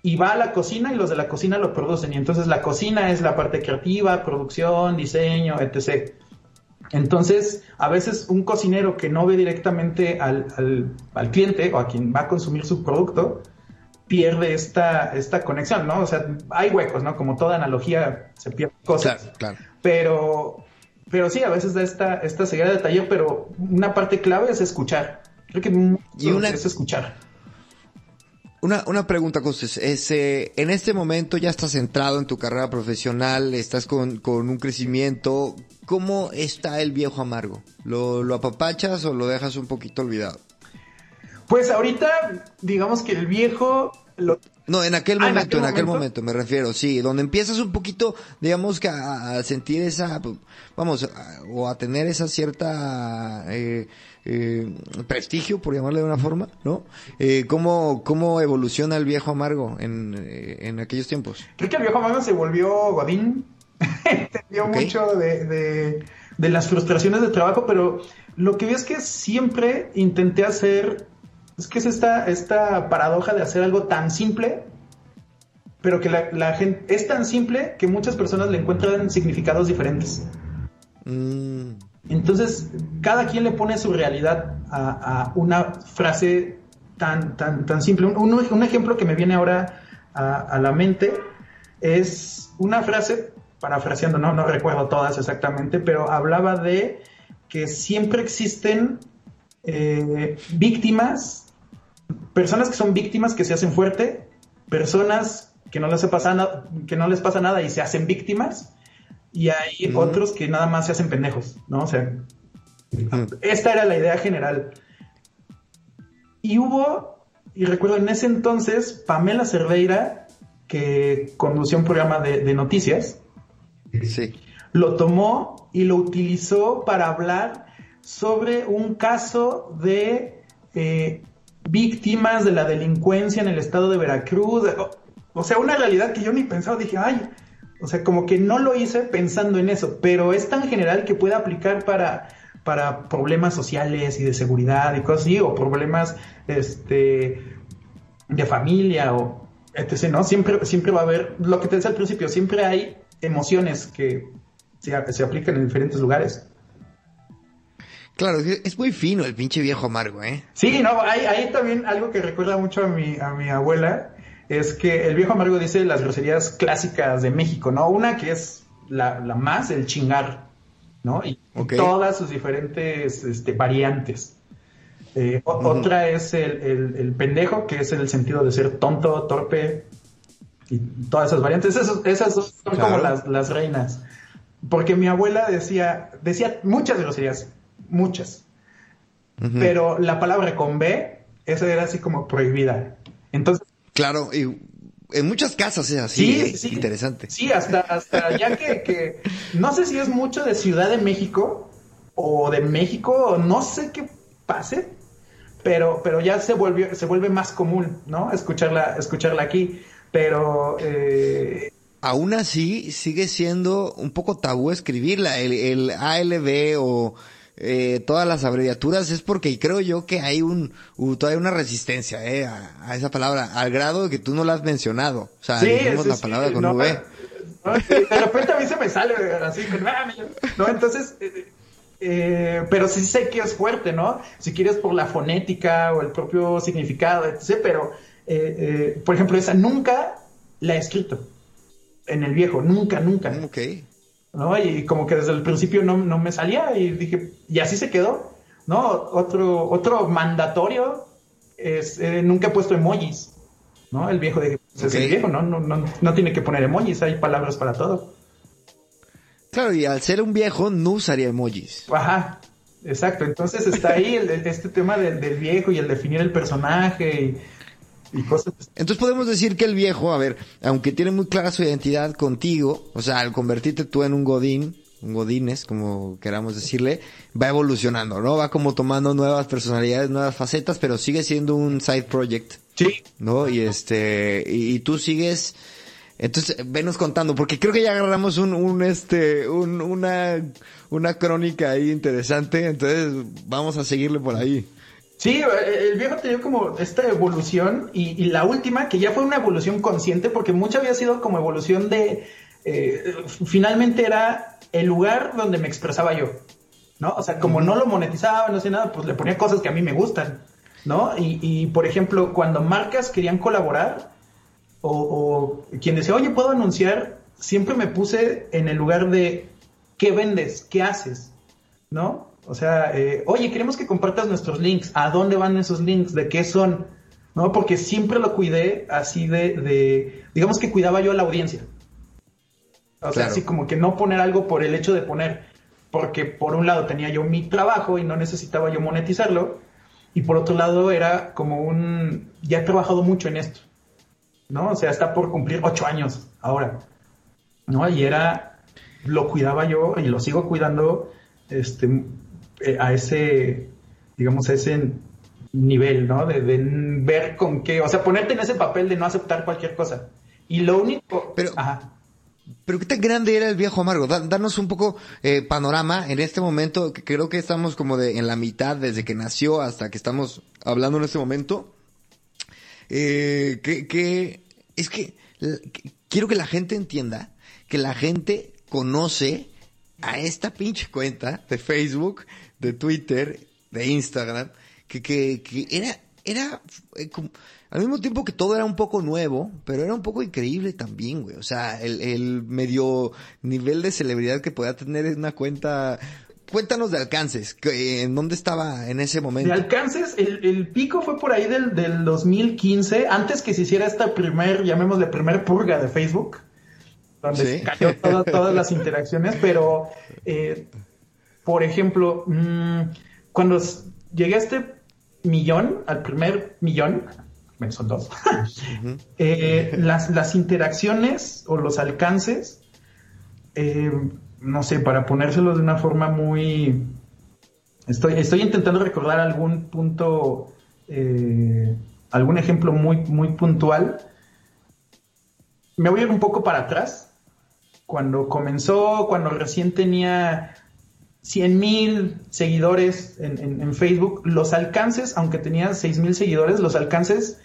y va a la cocina y los de la cocina lo producen. Y entonces la cocina es la parte creativa, producción, diseño, etc. Entonces, a veces un cocinero que no ve directamente al, al, cliente o a quien va a consumir su producto, pierde esta, esta conexión, ¿no? O sea, hay huecos, ¿no? Como toda analogía, se pierde cosas. Claro, claro. Pero, pero sí, a veces da esta, esta ceguera de taller, pero una parte clave es escuchar. Creo que y una... es escuchar. Una, una pregunta, Costes. Es, eh, en este momento ya estás centrado en tu carrera profesional, estás con, con un crecimiento. ¿Cómo está el viejo amargo? ¿Lo, ¿Lo apapachas o lo dejas un poquito olvidado? Pues ahorita, digamos que el viejo lo, no, en aquel ah, momento, en aquel, momento? me refiero, sí, donde empiezas un poquito, digamos que a, sentir esa, vamos, o a tener esa cierta eh, eh, prestigio, por llamarle de una forma, ¿no? Eh, ¿cómo, ¿Cómo evoluciona el viejo amargo en, eh, en aquellos tiempos? Creo que el viejo amargo se volvió Godín, entendió mucho de, de, de las frustraciones de trabajo, pero lo que vi es que siempre intenté hacer es que es esta, esta paradoja de hacer algo tan simple, pero que la, gente es tan simple que muchas personas le encuentran significados diferentes. Mm. Entonces, cada quien le pone su realidad a, una frase tan, tan, tan simple. Un, ejemplo que me viene ahora a, la mente es una frase, parafraseando, no, no recuerdo todas exactamente, pero hablaba de que siempre existen eh, víctimas personas que son víctimas que se hacen fuerte, personas que no les pasa nada, que no les pasa nada y se hacen víctimas, y hay otros que nada más se hacen pendejos, ¿no? O sea, esta era la idea general. Y hubo, y recuerdo en ese entonces, Pamela Cerveira, que condució un programa de, noticias, sí. lo tomó y lo utilizó para hablar sobre un caso de eh, víctimas de la delincuencia en el estado de Veracruz. O, sea, una realidad que yo ni pensaba, dije, ay, o sea, como que no lo hice pensando en eso, pero es tan general que puede aplicar para, para problemas sociales y de seguridad y cosas así, o problemas este, de familia o etc. ¿no? Siempre, siempre va a haber, lo que te decía al principio, siempre hay emociones que se, se aplican en diferentes lugares. Claro, es muy fino el pinche viejo amargo, ¿eh? Sí, no, hay, también algo que recuerda mucho a mi, a mi abuela, es que el viejo amargo dice las groserías clásicas de México, ¿no? Una que es la, más, el chingar, ¿no? Y todas sus diferentes este, variantes. Eh, otra es el, pendejo, que es el sentido de ser tonto, torpe, y todas esas variantes. esas son como las, las reinas. Porque mi abuela decía, decía muchas groserías, muchas. Pero la palabra con B, esa era así como prohibida. Entonces. Claro, y en muchas casas es así. Sí, ¿eh? Interesante. Sí, hasta, hasta ya que, no sé si es mucho de Ciudad de México o de México, no sé qué pase, pero, pero ya se volvió, se vuelve más común, ¿no? Escucharla, escucharla aquí. Pero eh, aún así sigue siendo un poco tabú escribirla, el, el ALB o eh, todas las abreviaturas es porque creo yo que hay un todavía una resistencia eh, a, esa palabra al grado de que tú no la has mencionado. O sea digamos la palabra con V. de repente a mí se me sale así no entonces eh, eh, pero sí sé que es fuerte no si quieres por la fonética o el propio significado etc pero por ejemplo esa nunca la he escrito en el viejo nunca nunca. Okay ¿no? Y como que desde el principio no, no me salía y dije, y así se quedó, ¿no? Otro, otro mandatorio es, eh, nunca he puesto emojis, ¿no? El viejo de, pues, es el viejo, ¿no? No, ¿no? no tiene que poner emojis, hay palabras para todo. Claro, y al ser un viejo no usaría emojis. Ajá, exacto. Entonces está ahí el, este tema del, del, viejo y el definir el personaje y entonces podemos decir que el viejo, a ver, aunque tiene muy clara su identidad contigo, o sea, al convertirte tú en un godín, un godines, como queramos decirle, va evolucionando, ¿no? Va como tomando nuevas personalidades, nuevas facetas, pero sigue siendo un side project. Sí. ¿No? Y este, y, tú sigues, entonces, venos contando, porque creo que ya agarramos un, un este, un, una, una crónica ahí interesante, entonces vamos a seguirle por ahí. Sí, el viejo tenía como esta evolución y, la última, que ya fue una evolución consciente, porque mucho había sido como evolución de, eh, finalmente era el lugar donde me expresaba yo, ¿no? O sea, como no lo monetizaba, no sé nada, pues le ponía cosas que a mí me gustan, ¿no? Y, por ejemplo, cuando marcas querían colaborar o, o quien decía, oye, ¿puedo anunciar? Siempre me puse en el lugar de, ¿qué vendes? ¿Qué haces? ¿No? O sea, eh, oye, queremos que compartas nuestros links. ¿A dónde van esos links? ¿De qué son? ¿No? Porque siempre lo cuidé así de, digamos que cuidaba yo a la audiencia. O sea, así como que no poner algo por el hecho de poner, porque por un lado tenía yo mi trabajo y no necesitaba yo monetizarlo, y por otro lado era como un, ya he trabajado mucho en esto, ¿no? O sea, está por cumplir ocho años ahora, ¿no? Y era, lo cuidaba yo y lo sigo cuidando, este, eh, a ese, digamos, a ese nivel, ¿no? De, ver con qué, o sea, ponerte en ese papel de no aceptar cualquier cosa. Y lo único... Pero, pero qué tan grande era el viejo amargo. danos un poco eh, panorama en este momento, que creo que estamos como de en la mitad desde que nació hasta que estamos hablando en este momento. Eh, que, que es que quiero que la gente entienda que la gente conoce a esta pinche cuenta de Facebook de Twitter, de Instagram, que, que, que era, era eh, al mismo tiempo que todo era un poco nuevo, pero era un poco increíble también, güey. O sea, el, el medio nivel de celebridad que podía tener en una cuenta cuéntanos de alcances, ¿en dónde estaba en ese momento? De alcances, el, el pico fue por ahí del, del, 2015, antes que se hiciera esta primer, llamémosle primer purga de Facebook, donde se cayó todas las interacciones, pero eh, por ejemplo, mm, cuando llegué a este millón, al primer millón, son dos, eh, las, interacciones o los alcances, eh, no sé, para ponérselos de una forma muy... Estoy, estoy intentando recordar algún punto, eh, algún ejemplo muy, muy puntual. Me voy a ir un poco para atrás. Cuando comenzó, cuando recién tenía 100 mil seguidores en, Facebook, los alcances, aunque tenía 6 mil seguidores, los alcances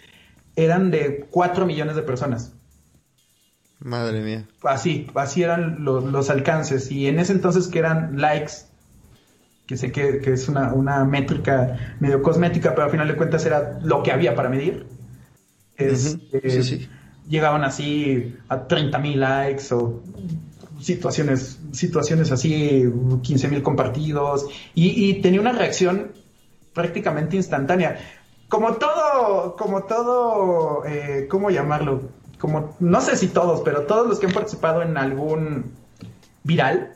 eran de 4 millones de personas. Madre mía. Así, así eran los, alcances. Y en ese entonces que eran likes, que sé que, es una, métrica medio cosmética, pero al final de cuentas era lo que había para medir. Este, llegaban así a 30 mil likes o situaciones, situaciones así, 15 mil compartidos, y, tenía una reacción prácticamente instantánea. Como todo, como todo, eh, ¿cómo llamarlo? Como, no sé si todos, pero todos los que han participado en algún viral,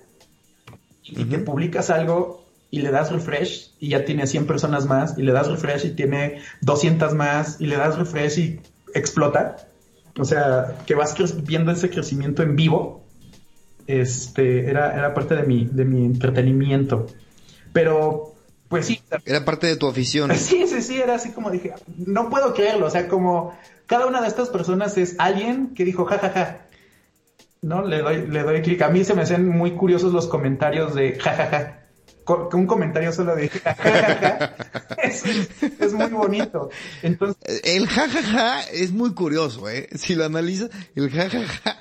y que publicas algo y le das refresh y ya tiene 100 personas más, y le das refresh y tiene 200 más, y le das refresh y explota. O sea, que vas viendo ese crecimiento en vivo este, era, era parte de mi, de mi entretenimiento. Pero, pues sí. Era parte de tu afición. Sí, sí, sí, era así como dije, no puedo creerlo, o sea, como cada una de estas personas es alguien que dijo, jajaja. Ja, ja. ¿No? Le doy, le doy clic. A mí se me hacen muy curiosos los comentarios de jajaja. Ja, un comentario solo de jajaja es, es, muy bonito. Entonces, el jajaja es muy curioso, ¿eh? Si lo analizas, el jajaja.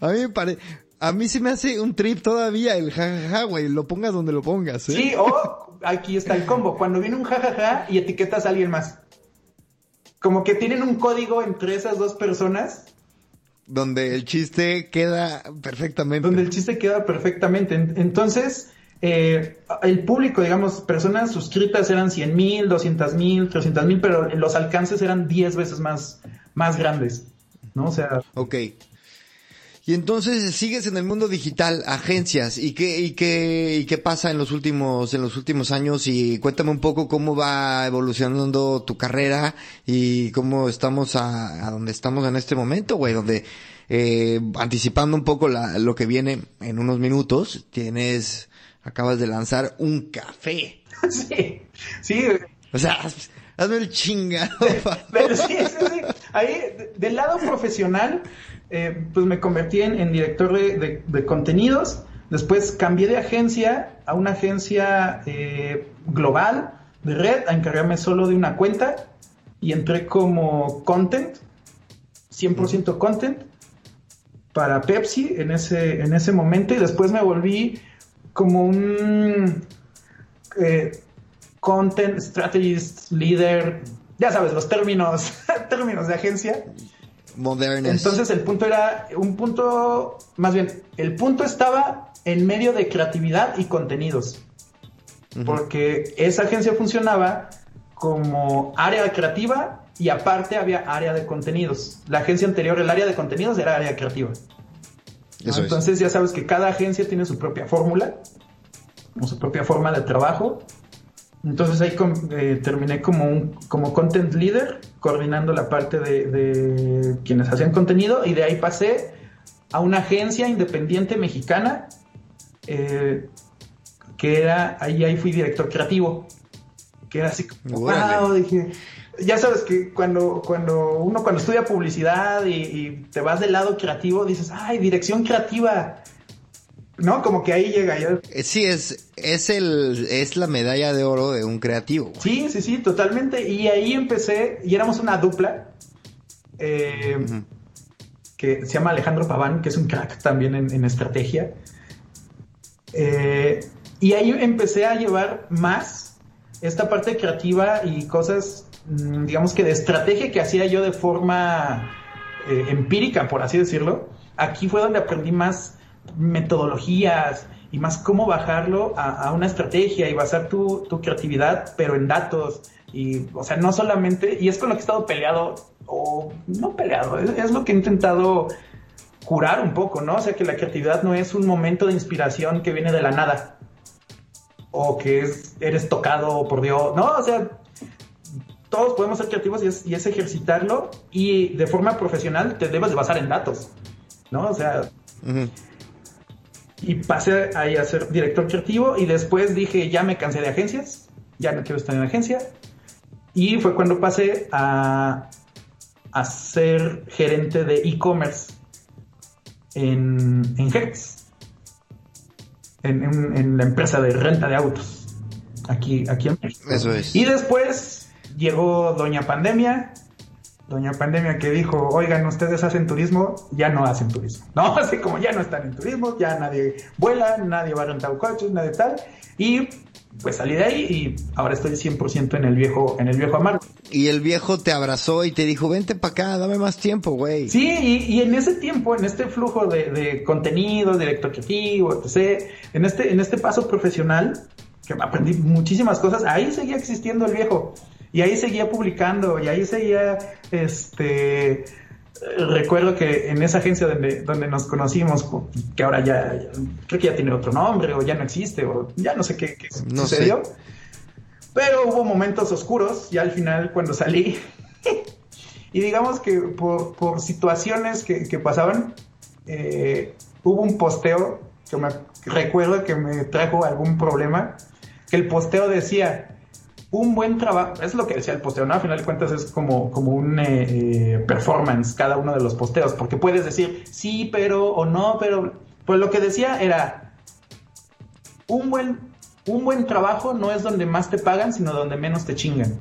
A mí me parece, a mí se me hace un trip todavía el jajaja, güey. Lo pongas donde lo pongas, ¿eh? Sí, o aquí está el combo. Cuando viene un jajaja y etiquetas a alguien más. Como que tienen un código entre esas dos personas. Donde el chiste queda perfectamente. Donde el chiste queda perfectamente. Entonces, eh, el público, digamos, personas suscritas eran 100 mil, 200 mil, 300 mil, pero los alcances eran 10 veces más, más grandes. ¿No? O sea. Ok. Y entonces sigues en el mundo digital, agencias, ¿y qué, y qué, y qué pasa en los últimos, en los últimos años? Y cuéntame un poco cómo va evolucionando tu carrera y cómo estamos a, a donde estamos en este momento, güey, donde, eh, anticipando un poco la, lo que viene en unos minutos, tienes, acabas de lanzar un café. Sí, sí. O sea, hazme el chingado. Pero sí, sí, sí. Ahí, del lado profesional, eh, pues me convertí en, director de, contenidos. Después cambié de agencia a una agencia eh, global, de red a encargarme solo de una cuenta y entré como content, 100% content para Pepsi en ese, en ese momento y después me volví como un eh, content strategist, leader, ya sabes, los términos, términos de agencia. Modernos. Entonces el punto era un punto, más bien, el punto estaba en medio de creatividad y contenidos. Porque esa agencia funcionaba como área creativa y aparte había área de contenidos. La agencia anterior, el área de contenidos era área creativa. Entonces ya sabes que cada agencia tiene su propia fórmula, o su propia forma de trabajo. Entonces ahí eh, terminé como un como content leader, coordinando la parte de, quienes hacían contenido y de ahí pasé a una agencia independiente mexicana eh, que era ahí ahí fui director creativo, que era así como wow, dije ya sabes que cuando, cuando uno cuando estudia publicidad y, te vas del lado creativo, dices, ay, dirección creativa. ¿No? Como que ahí llega. Ya. Eh, sí, es, es, el, es la medalla de oro de un creativo. Sí, sí, sí, totalmente. Y ahí empecé, y éramos una dupla, eh, que se llama Alejandro Paván, que es un crack también en, estrategia. Eh, y ahí empecé a llevar más esta parte creativa y cosas Mm, digamos que de estrategia que hacía yo de forma eh, empírica, por así decirlo, aquí fue donde aprendí más metodologías y más cómo bajarlo a, una estrategia y basar tu, creatividad, pero en datos. Y, o sea, no solamente, y es con lo que he estado peleado, o no peleado, es, lo que he intentado curar un poco, ¿no? O sea, que la creatividad no es un momento de inspiración que viene de la nada, o que es, eres tocado por Dios, no, o sea, todos podemos ser creativos y es, ejercitarlo y de forma profesional te debes de basar en datos, ¿no? O sea, y pasé ahí a ser director creativo y después dije, ya me cansé de agencias, ya no quiero estar en agencia. Y fue cuando pasé a, a ser gerente de e-commerce en, en Hex, en, en, la empresa de renta de autos, aquí, aquí en México. Eso es. Y después llegó Doña Pandemia, Doña Pandemia que dijo, oigan, ustedes hacen turismo, ya no hacen turismo, ¿no? Así como ya no están en turismo, ya nadie vuela, nadie va a rentar coches, nadie tal, y pues salí de ahí y ahora estoy 100% en el viejo, en el viejo amargo. Y el viejo te abrazó y te dijo, vente para acá, dame más tiempo, güey. Sí, y, en ese tiempo, en este flujo de, de contenido, directo creativo, etc., en este, en este paso profesional, que aprendí muchísimas cosas, ahí seguía existiendo el viejo. Y ahí seguía publicando, y ahí seguía, este, recuerdo que en esa agencia donde, donde nos conocimos, que ahora ya, creo que ya tiene otro nombre, o ya no existe, o ya no sé qué, sucedió. Pero hubo momentos oscuros, y al final cuando salí, y digamos que por, por situaciones que, que pasaban, eh, hubo un posteo que me recuerdo que me trajo algún problema, que el posteo decía, un buen trabajo, es lo que decía el posteo, ¿no? A final de cuentas es como, como un eh, eh, performance cada uno de los posteos, porque puedes decir sí, pero o no, pero pues lo que decía era un buen, un buen trabajo no es donde más te pagan, sino donde menos te chingan.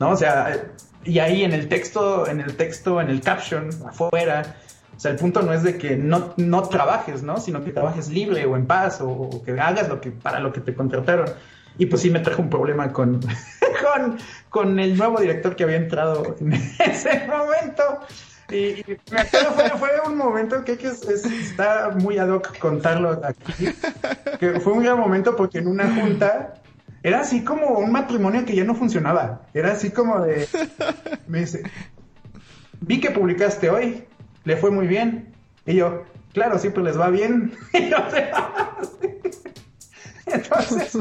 ¿No? O sea, y ahí en el texto, en el texto, en el caption, afuera, o sea, el punto no es de que no, no trabajes, ¿no? Sino que trabajes libre o en paz o, o que hagas lo que, para lo que te contrataron. Y pues sí me trajo un problema con, con, con el nuevo director que había entrado en ese momento. Y, fue, un momento que, que está muy ad hoc contarlo aquí. Que fue un gran momento porque en una junta era así como un matrimonio que ya no funcionaba. Era así como de. Me dice: Vi que publicaste hoy, le fue muy bien. Y yo, claro, siempre les va bien. Y yo, entonces,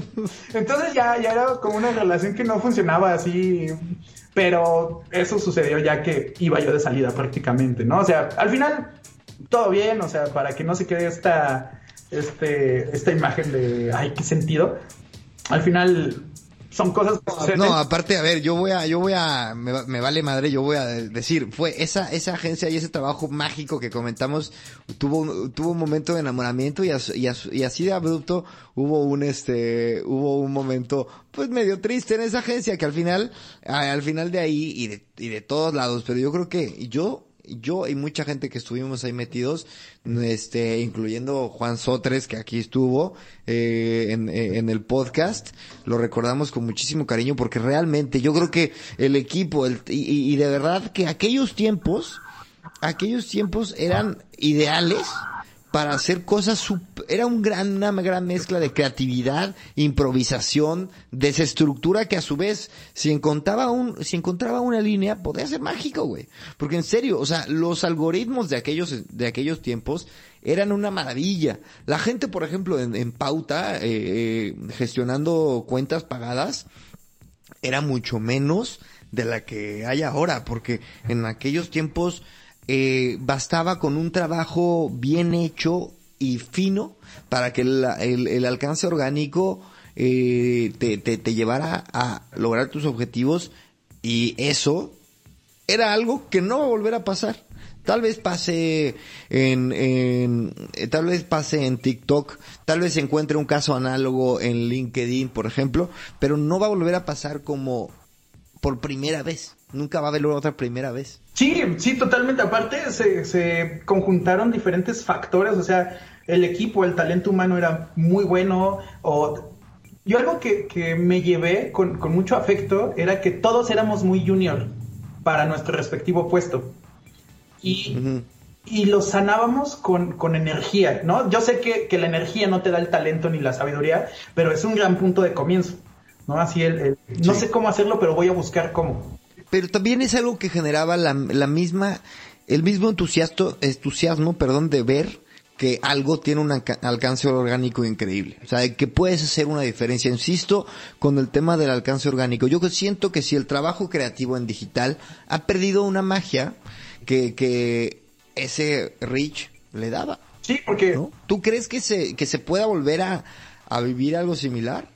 entonces ya, ya era como una relación que no funcionaba así, pero eso sucedió ya que iba yo de salida prácticamente, ¿no? O sea, al final todo bien, o sea, para que no se quede esta, este, esta imagen de, ay, qué sentido. Al final son cosas no aparte a ver yo voy a yo voy a me, vale madre yo voy a decir fue esa esa agencia y ese trabajo mágico que comentamos tuvo tuvo un momento de enamoramiento y, y, así de abrupto hubo un este hubo un momento pues medio triste en esa agencia que al final al final de ahí y de, y de todos lados. Pero yo creo que yo yo y mucha gente que estuvimos ahí metidos, este, incluyendo Juan Sotres, que aquí estuvo, eh, en, eh, en, el podcast, lo recordamos con muchísimo cariño porque realmente yo creo que el equipo, el, y, y de verdad que aquellos tiempos, aquellos tiempos eran ideales para hacer cosas, era un gran, una gran mezcla de creatividad, improvisación, desestructura que a su vez, si encontraba un, si encontraba una línea, podía ser mágico, güey. Porque en serio, o sea, los algoritmos de aquellos, de aquellos tiempos eran una maravilla. La gente, por ejemplo, en, pauta, eh, eh, gestionando cuentas pagadas, era mucho menos de la que hay ahora, porque en aquellos tiempos, eh, bastaba con un trabajo bien hecho y fino para que el, el, alcance orgánico eh, te, te, llevara a lograr tus objetivos y eso era algo que no va a volver a pasar. Tal vez pase en, en, eh, tal vez pase en TikTok, tal vez encuentre un caso análogo en LinkedIn, por ejemplo, pero no va a volver a pasar como por primera vez. Nunca va a haber otra primera vez. Sí, sí, totalmente. Aparte, se, se conjuntaron diferentes factores. O sea, el equipo, el talento humano era muy bueno. O yo algo que, que me llevé con, con, mucho afecto era que todos éramos muy junior para nuestro respectivo puesto. Y, y lo sanábamos con, con, energía, ¿no? Yo sé que, que, la energía no te da el talento ni la sabiduría, pero es un gran punto de comienzo, ¿no? Así el, no sé cómo hacerlo, pero voy a buscar cómo pero también es algo que generaba la, la misma, el mismo entusiasmo, entusiasmo, perdón, de ver que algo tiene un alcance orgánico increíble. O sea, que puedes hacer una diferencia. Insisto con el tema del alcance orgánico. Yo siento que si el trabajo creativo en digital ha perdido una magia que, que ese Rich le daba. Sí, porque... ¿Tú crees que se, que se pueda volver a, a vivir algo similar?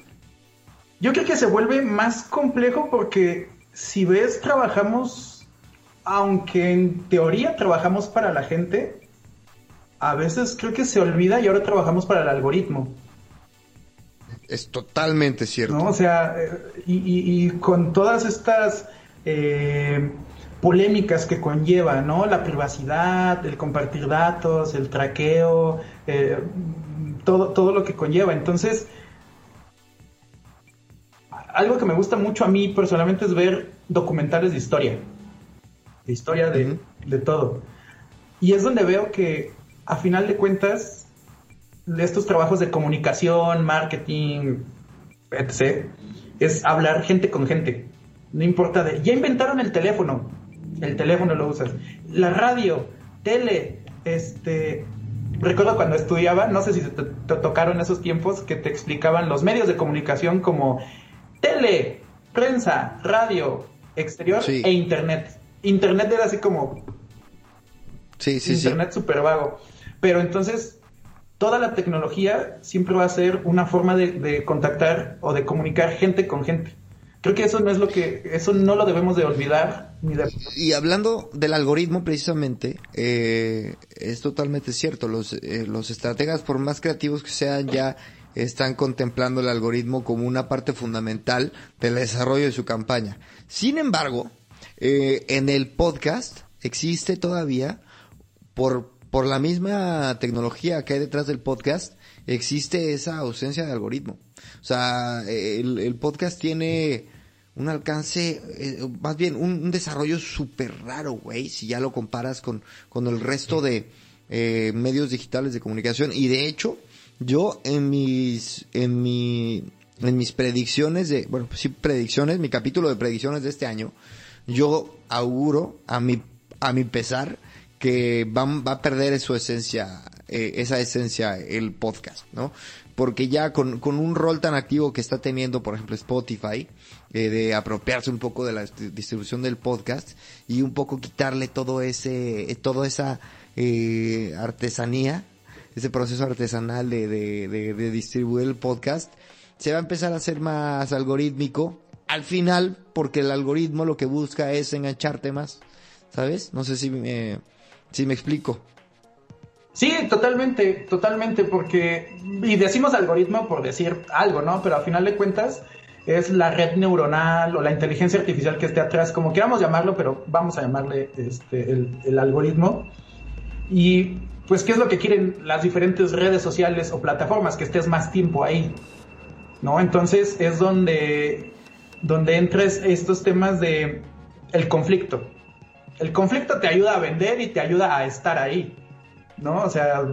Yo creo que se vuelve más complejo porque si ves, trabajamos, aunque en teoría trabajamos para la gente, a veces creo que se olvida y ahora trabajamos para el algoritmo. Es totalmente cierto. ¿No? O sea, y, con todas estas eh, polémicas que conlleva, ¿no? La privacidad, el compartir datos, el traqueo, eh, todo, todo lo que conlleva. Entonces, algo que me gusta mucho a mí personalmente es ver documentales de historia. De historia de, todo. Y es donde veo que, a final de cuentas, de estos trabajos de comunicación, marketing, etc., es hablar gente con gente. No importa de. Ya inventaron el teléfono. El teléfono lo usas. La radio, tele, este. Recuerdo cuando estudiaba, no sé si te, te tocaron esos tiempos que te explicaban los medios de comunicación como tele, prensa, radio, exterior e internet. Internet era así como... Sí, sí, internet súper vago. Pero entonces, toda la tecnología siempre va a ser una forma de, contactar o de comunicar gente con gente. Creo que eso no es lo que, eso no lo debemos de olvidar. Y hablando del algoritmo precisamente, eh, es totalmente cierto. Los, eh, los estrategas, por más creativos que sean, ya están contemplando el algoritmo como una parte fundamental del desarrollo de su campaña. Sin embargo, eh, en el podcast existe todavía, por, por la misma tecnología que hay detrás del podcast, existe esa ausencia de algoritmo. O sea, el, podcast tiene un alcance, eh, más bien un, desarrollo súper raro, güey, si ya lo comparas con, con el resto de eh, medios digitales de comunicación. Y de hecho, yo en mis, en mi, en mis predicciones de, bueno, pues sí, predicciones, mi capítulo de predicciones de este año, yo auguro a mi, a mi pesar que va, va a perder su esencia, eh, esa esencia el podcast, ¿no? Porque ya con, con un rol tan activo que está teniendo, por ejemplo, Spotify, eh, de apropiarse un poco de la distribución del podcast y un poco quitarle todo ese, toda esa eh, artesanía ese proceso artesanal de, de, de, distribuir el podcast, se va a empezar a hacer más algorítmico. Al final, porque el algoritmo lo que busca es engancharte más, ¿sabes? No sé si me, si me explico. Sí, totalmente, totalmente, porque, y decimos algoritmo por decir algo, ¿no? Pero al final de cuentas es la red neuronal o la inteligencia artificial que esté atrás, como queramos llamarlo, pero vamos a llamarle este, el, el algoritmo. Y pues, ¿qué es lo que quieren las diferentes redes sociales o plataformas? Que estés más tiempo ahí, ¿no? Entonces es donde, donde entras estos temas de el conflicto. El conflicto te ayuda a vender y te ayuda a estar ahí, ¿no? O sea,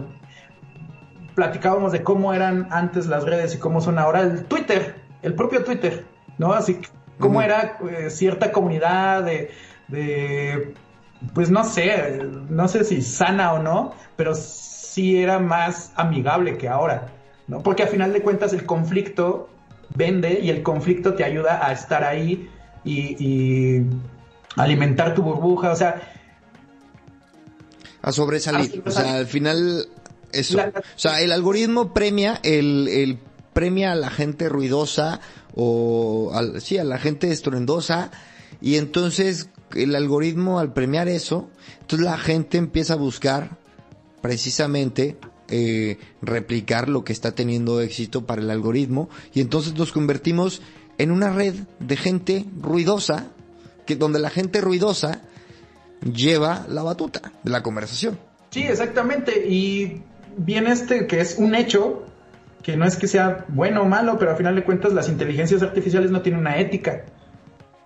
platicábamos de cómo eran antes las redes y cómo son ahora el Twitter, el propio Twitter, ¿no? Así cómo era eh, cierta comunidad de, de pues no sé, no sé si sana o no, pero sí era más amigable que ahora, ¿no? Porque a final de cuentas el conflicto vende y el conflicto te ayuda a estar ahí y, alimentar tu burbuja, o sea... A sobresalir, o sea, al final eso. o sea, el algoritmo premia el, el premia a la gente ruidosa o al, sí, a la gente estruendosa y entonces el algoritmo al premiar eso, entonces la gente empieza a buscar precisamente eh, replicar lo que está teniendo éxito para el algoritmo y entonces nos convertimos en una red de gente ruidosa, que donde la gente ruidosa lleva la batuta de la conversación. Sí, exactamente. Y viene este que es un hecho, que no es que sea bueno o malo, pero al final de cuentas las inteligencias artificiales no tienen una ética.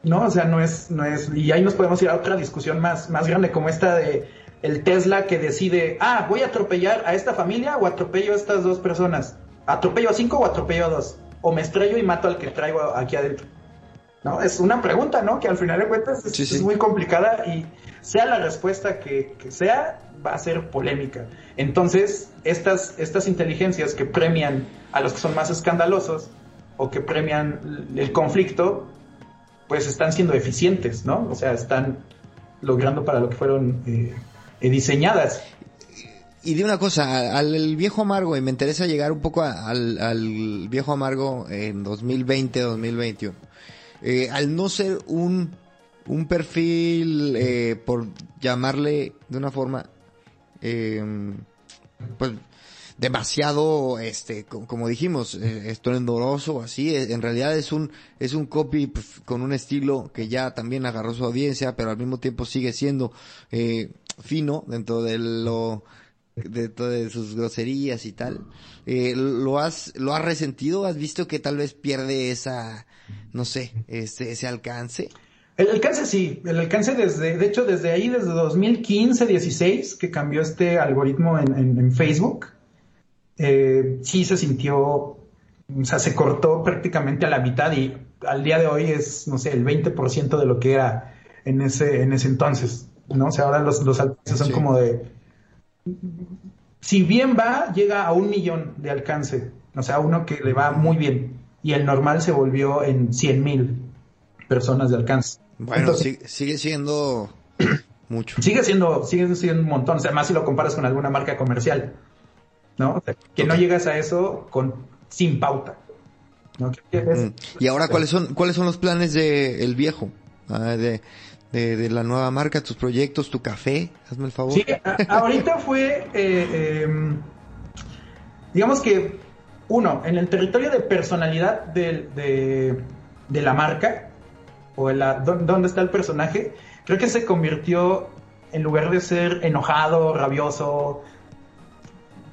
¿No? O sea, no es, no es, y ahí nos podemos ir a otra discusión más, más grande como esta de el Tesla que decide, ah, voy a atropellar a esta familia o atropello a estas dos personas. ¿Atropello a cinco o atropello a dos? O me estrello y mato al que traigo aquí adentro. ¿No? Es una pregunta, ¿no? Que al final de cuentas es, muy complicada y sea la respuesta que, que, sea, va a ser polémica. Entonces, estas, estas inteligencias que premian a los que son más escandalosos o que premian el conflicto, pues están siendo eficientes, ¿no? O sea, están logrando para lo que fueron eh, eh, diseñadas. Y de una cosa, al, viejo amargo, y me interesa llegar un poco al, viejo amargo en 2020-2021, eh, al no ser un, un perfil, por llamarle de una forma, pues demasiado, este, como dijimos, eh, estruendoroso, así. Eh, en realidad es un, es un copy pues, con un estilo que ya también agarró su audiencia, pero al mismo tiempo sigue siendo eh, fino dentro de lo, de sus groserías y tal. Eh, ¿Lo has, lo has resentido? ¿Has visto que tal vez pierde esa, no sé, ese, ese alcance? El alcance sí, el alcance desde, de hecho desde ahí, desde 2015-16, que cambió este algoritmo en, en Facebook, eh, sí se sintió, o sea, se cortó prácticamente a la mitad y al día de hoy es, no sé, el 20% de lo que era en ese, en ese entonces, ¿no? O sea, ahora los, los alcances son como de, si bien va, llega a un millón de alcance, o sea, uno que le va muy bien y el normal se volvió en 100 mil personas de alcance. Bueno, sigue siendo mucho. Sigue siendo, sigue siendo un montón, o sea, más si lo comparas con alguna marca comercial. ¿No? que no llegas a eso con sin pauta. Mm. Y ahora, ¿cuáles son, cuáles son los planes de el viejo? Ah, de, de, la nueva marca, tus proyectos, tu café, hazme el favor. Sí, ahorita fue, eh, em, digamos que, uno, en el territorio de personalidad de, de, la marca, o en la, dónde está el personaje, creo que se convirtió, en lugar de ser enojado, rabioso,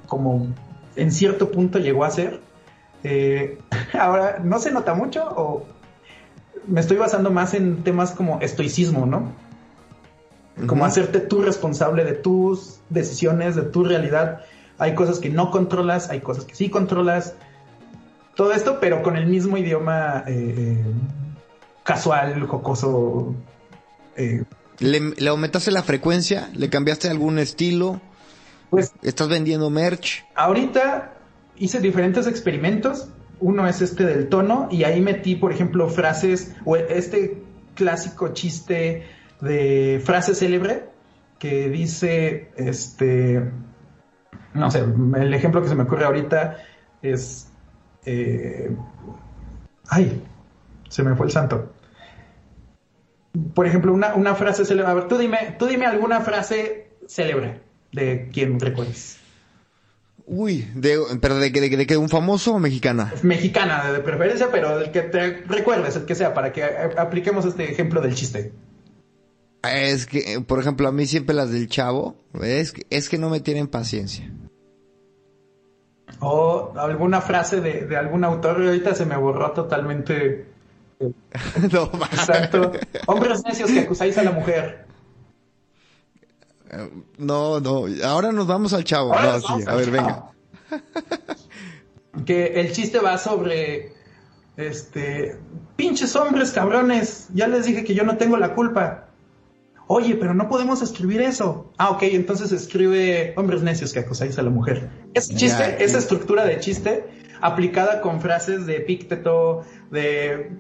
como en cierto punto llegó a ser. Eh, ahora, no se nota mucho o me estoy basando más en temas como estoicismo, ¿no? Como hacerte tú responsable de tus decisiones, de tu realidad. Hay cosas que no controlas, hay cosas que sí controlas. Todo esto, pero con el mismo idioma eh, casual, jocoso. Eh. ¿Le, ¿Le aumentaste la frecuencia? ¿Le cambiaste algún estilo? Pues, ¿Estás vendiendo merch? Ahorita hice diferentes experimentos. Uno es este del tono y ahí metí, por ejemplo, frases o este clásico chiste de frase célebre que dice, este, no sé, el ejemplo que se me ocurre ahorita es, eh, Ay, se me fue el santo. Por ejemplo, una, una frase célebre. A ver, tú dime, tú dime alguna frase célebre de quien recuerdes. Uy, de, pero de, de, de, de, un famoso o mexicana? Mexicana, de preferencia, pero del que te recuerdes, el que sea, para que apliquemos este ejemplo del chiste. Es que, por ejemplo, a mí siempre las del chavo, es que, es que no me tienen paciencia. O alguna frase de, de algún autor, ahorita se me borró totalmente. no, Exacto. Hombres necios que acusáis a la mujer. No, no, ahora nos vamos al chavo. No, sí, a ver, venga. Que el chiste va sobre, este, pinches hombres cabrones, ya les dije que yo no tengo la culpa. Oye, pero no podemos escribir eso. Ah, ok, entonces escribe hombres necios que acusáis a la mujer. Es chiste, esa estructura de chiste aplicada con frases de Epícteto, de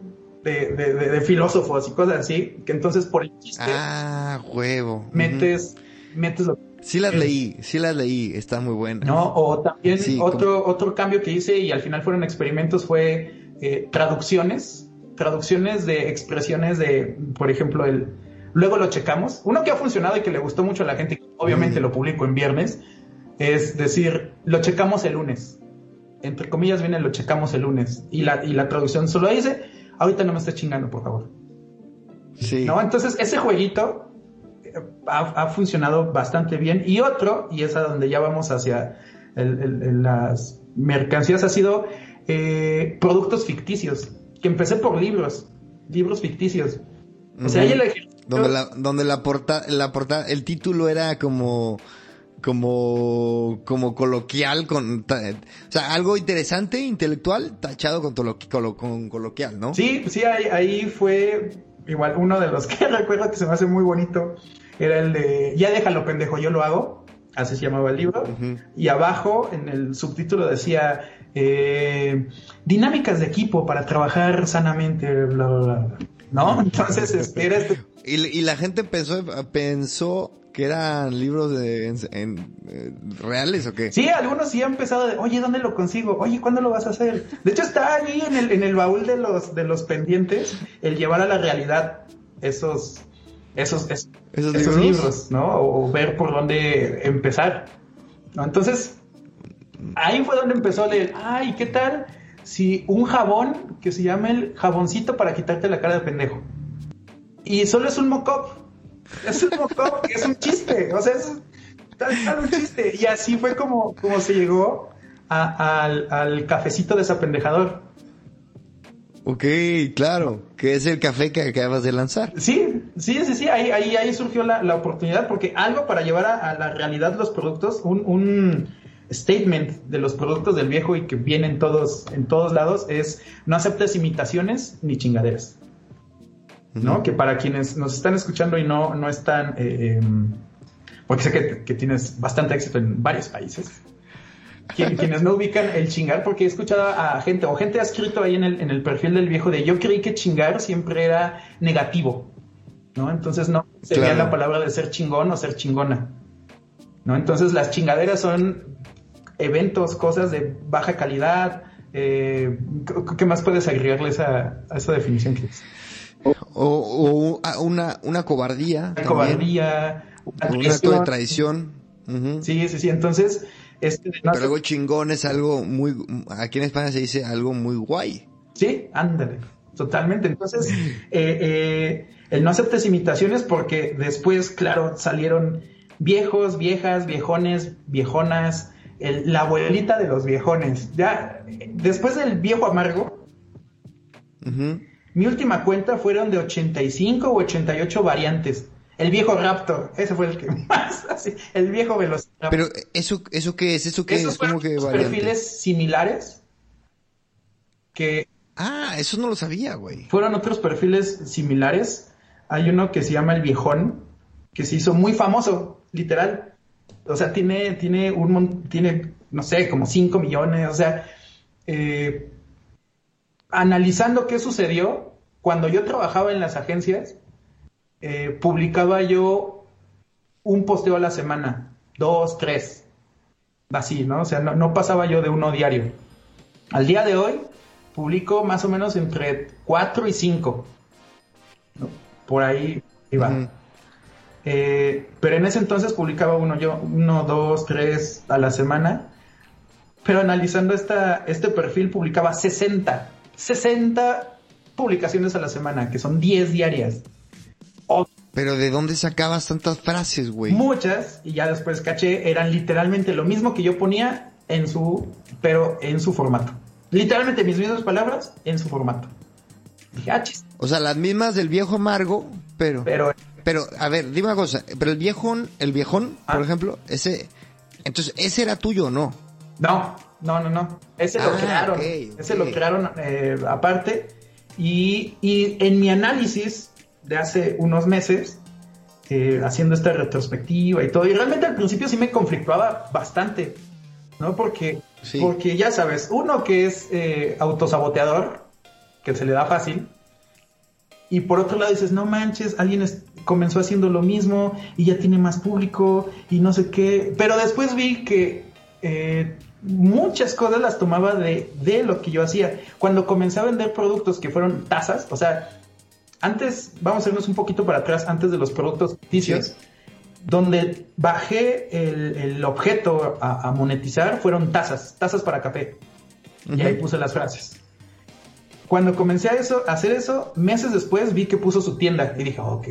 de, de, de, filósofos y cosas así, que entonces por el chiste... Ah, huevo. Metes, metes lo Sí las leí, sí las leí, está muy buena. No, o también sí, otro, como... otro cambio que hice y al final fueron experimentos fue eh, traducciones, traducciones de expresiones de, por ejemplo, el... Luego lo checamos. Uno que ha funcionado y que le gustó mucho a la gente, obviamente mm. lo publico en viernes, es decir, lo checamos el lunes. Entre comillas viene lo checamos el lunes. Y la, y la traducción solo dice, ahorita no me estés chingando, por favor. Sí. ¿No? Entonces, ese jueguito ha, ha, funcionado bastante bien. Y otro, y es a donde ya vamos hacia el, el, el, las mercancías, ha sido eh, productos ficticios. Que empecé por libros, libros ficticios. O uh -huh. sea, ahí el ejemplo... Donde la, donde la portada, la portada, el título era como como como coloquial con o sea algo interesante intelectual tachado con, tolo, con coloquial no sí sí ahí, ahí, fue igual uno de los que recuerdo que se me hace muy bonito era el de ya déjalo pendejo yo lo hago. Así se llamaba el libro. Uh -huh. y abajo en el subtítulo decía eh, dinámicas de equipo para trabajar sanamente bla bla bla no entonces este, era este y, y la gente pensó pensó que eran libros de, en, en, eh, reales o qué? Sí, algunos sí han empezado de, oye, ¿dónde lo consigo? Oye, ¿cuándo lo vas a hacer? De hecho, está ahí en el, en el baúl de los, de los pendientes el llevar a la realidad esos, esos, es, ¿Esos, esos libros? libros? ¿no? O, o, ver por dónde empezar. ¿no? Entonces, ahí fue donde empezó a leer, ay, ¿qué tal si un jabón que se llama el jaboncito para quitarte la cara de pendejo? Y solo es un mock-up es un motor, es un chiste, o sea, es tal, tal un chiste. Y así fue como, como se llegó a, al, al cafecito desapendejador. Ok, claro, que es el café que acabas de lanzar. Sí, sí, sí, sí, ahí, ahí, ahí surgió la, la oportunidad, porque algo para llevar a, a la realidad los productos, un, un, statement de los productos del viejo y que vienen todos en todos lados es no aceptes imitaciones ni chingaderas. ¿No? Que para quienes nos están escuchando y no, no están, eh, eh, porque sé que, que, tienes bastante éxito en varios países, quienes no ubican el chingar, porque he escuchado a gente, o gente ha escrito ahí en el, en el perfil del viejo de yo creí que chingar siempre era negativo, ¿no? Entonces no sería claro. la palabra de ser chingón o ser chingona, ¿no? Entonces las chingaderas son eventos, cosas de baja calidad, eh, ¿qué más puedes agregarle a esa, a esa definición que es? O, o, una, una cobardía. Una cobardía. Una un acto de traición. Uh -huh. Sí, sí, sí. Entonces, este, no Pero algo chingón es algo muy. Aquí en España se dice algo muy guay. Sí, ándale. Totalmente. Entonces, eh, eh, el no aceptes imitaciones porque después, claro, salieron viejos, viejas, viejones, viejonas, el, la abuelita de los viejones. Ya, después del viejo amargo, uh -huh. Mi última cuenta fueron de 85 o 88 variantes. El viejo Raptor, ese fue el que más, así, el viejo Velociraptor. Pero, ¿eso, eso qué es? ¿Eso qué Esos es? ¿Cómo que variante? perfiles similares que... Ah, eso no lo sabía, güey. Fueron otros perfiles similares. Hay uno que se llama El Viejón, que se hizo muy famoso, literal. O sea, tiene, tiene un, tiene, no sé, como 5 millones, o sea, eh, analizando qué sucedió, cuando yo trabajaba en las agencias, eh, publicaba yo un posteo a la semana, dos, tres, así, ¿no? O sea, no, no, pasaba yo de uno diario. Al día de hoy, publico más o menos entre 4 y 5. Por ahí iba. Eh, pero en ese entonces publicaba uno yo, uno, dos, tres a la semana. Pero analizando esta, este perfil publicaba 60. 60 publicaciones a la semana, que son 10 diarias. Pero ¿de dónde sacabas tantas frases, güey? Muchas, y ya después caché, eran literalmente lo mismo que yo ponía en su, pero en su formato. Literalmente mis mismas palabras en su formato. Dije, ah, O sea, las mismas del viejo amargo, pero... Pero... Pero, a ver, dime una cosa. Pero el viejón, el viejón, por ah. ejemplo, ese... Entonces, ¿ese era tuyo o no? No, no, no, no. Ese lo ah, crearon. Ese lo crearon eh, aparte. Y, y en mi análisis de hace unos meses, eh, haciendo esta retrospectiva y todo. Y realmente al principio sí me conflictuaba bastante, ¿no? Porque, porque ya sabes, uno que es eh, autosaboteador, que se le da fácil, y por otro lado dices, no manches, alguien comenzó haciendo lo mismo y ya tiene más público y no sé qué. Pero después vi que eh, muchas cosas las tomaba de, de lo que yo hacía. Cuando comencé a vender productos que fueron tazas, o sea, antes, vamos a irnos un poquito para atrás, antes de los productos ficticios, donde bajé el, objeto a, monetizar fueron tazas, tazas para café. Y ahí puse las frases. Cuando comencé a, eso, hacer eso, meses después vi que puso su tienda y dije, ok.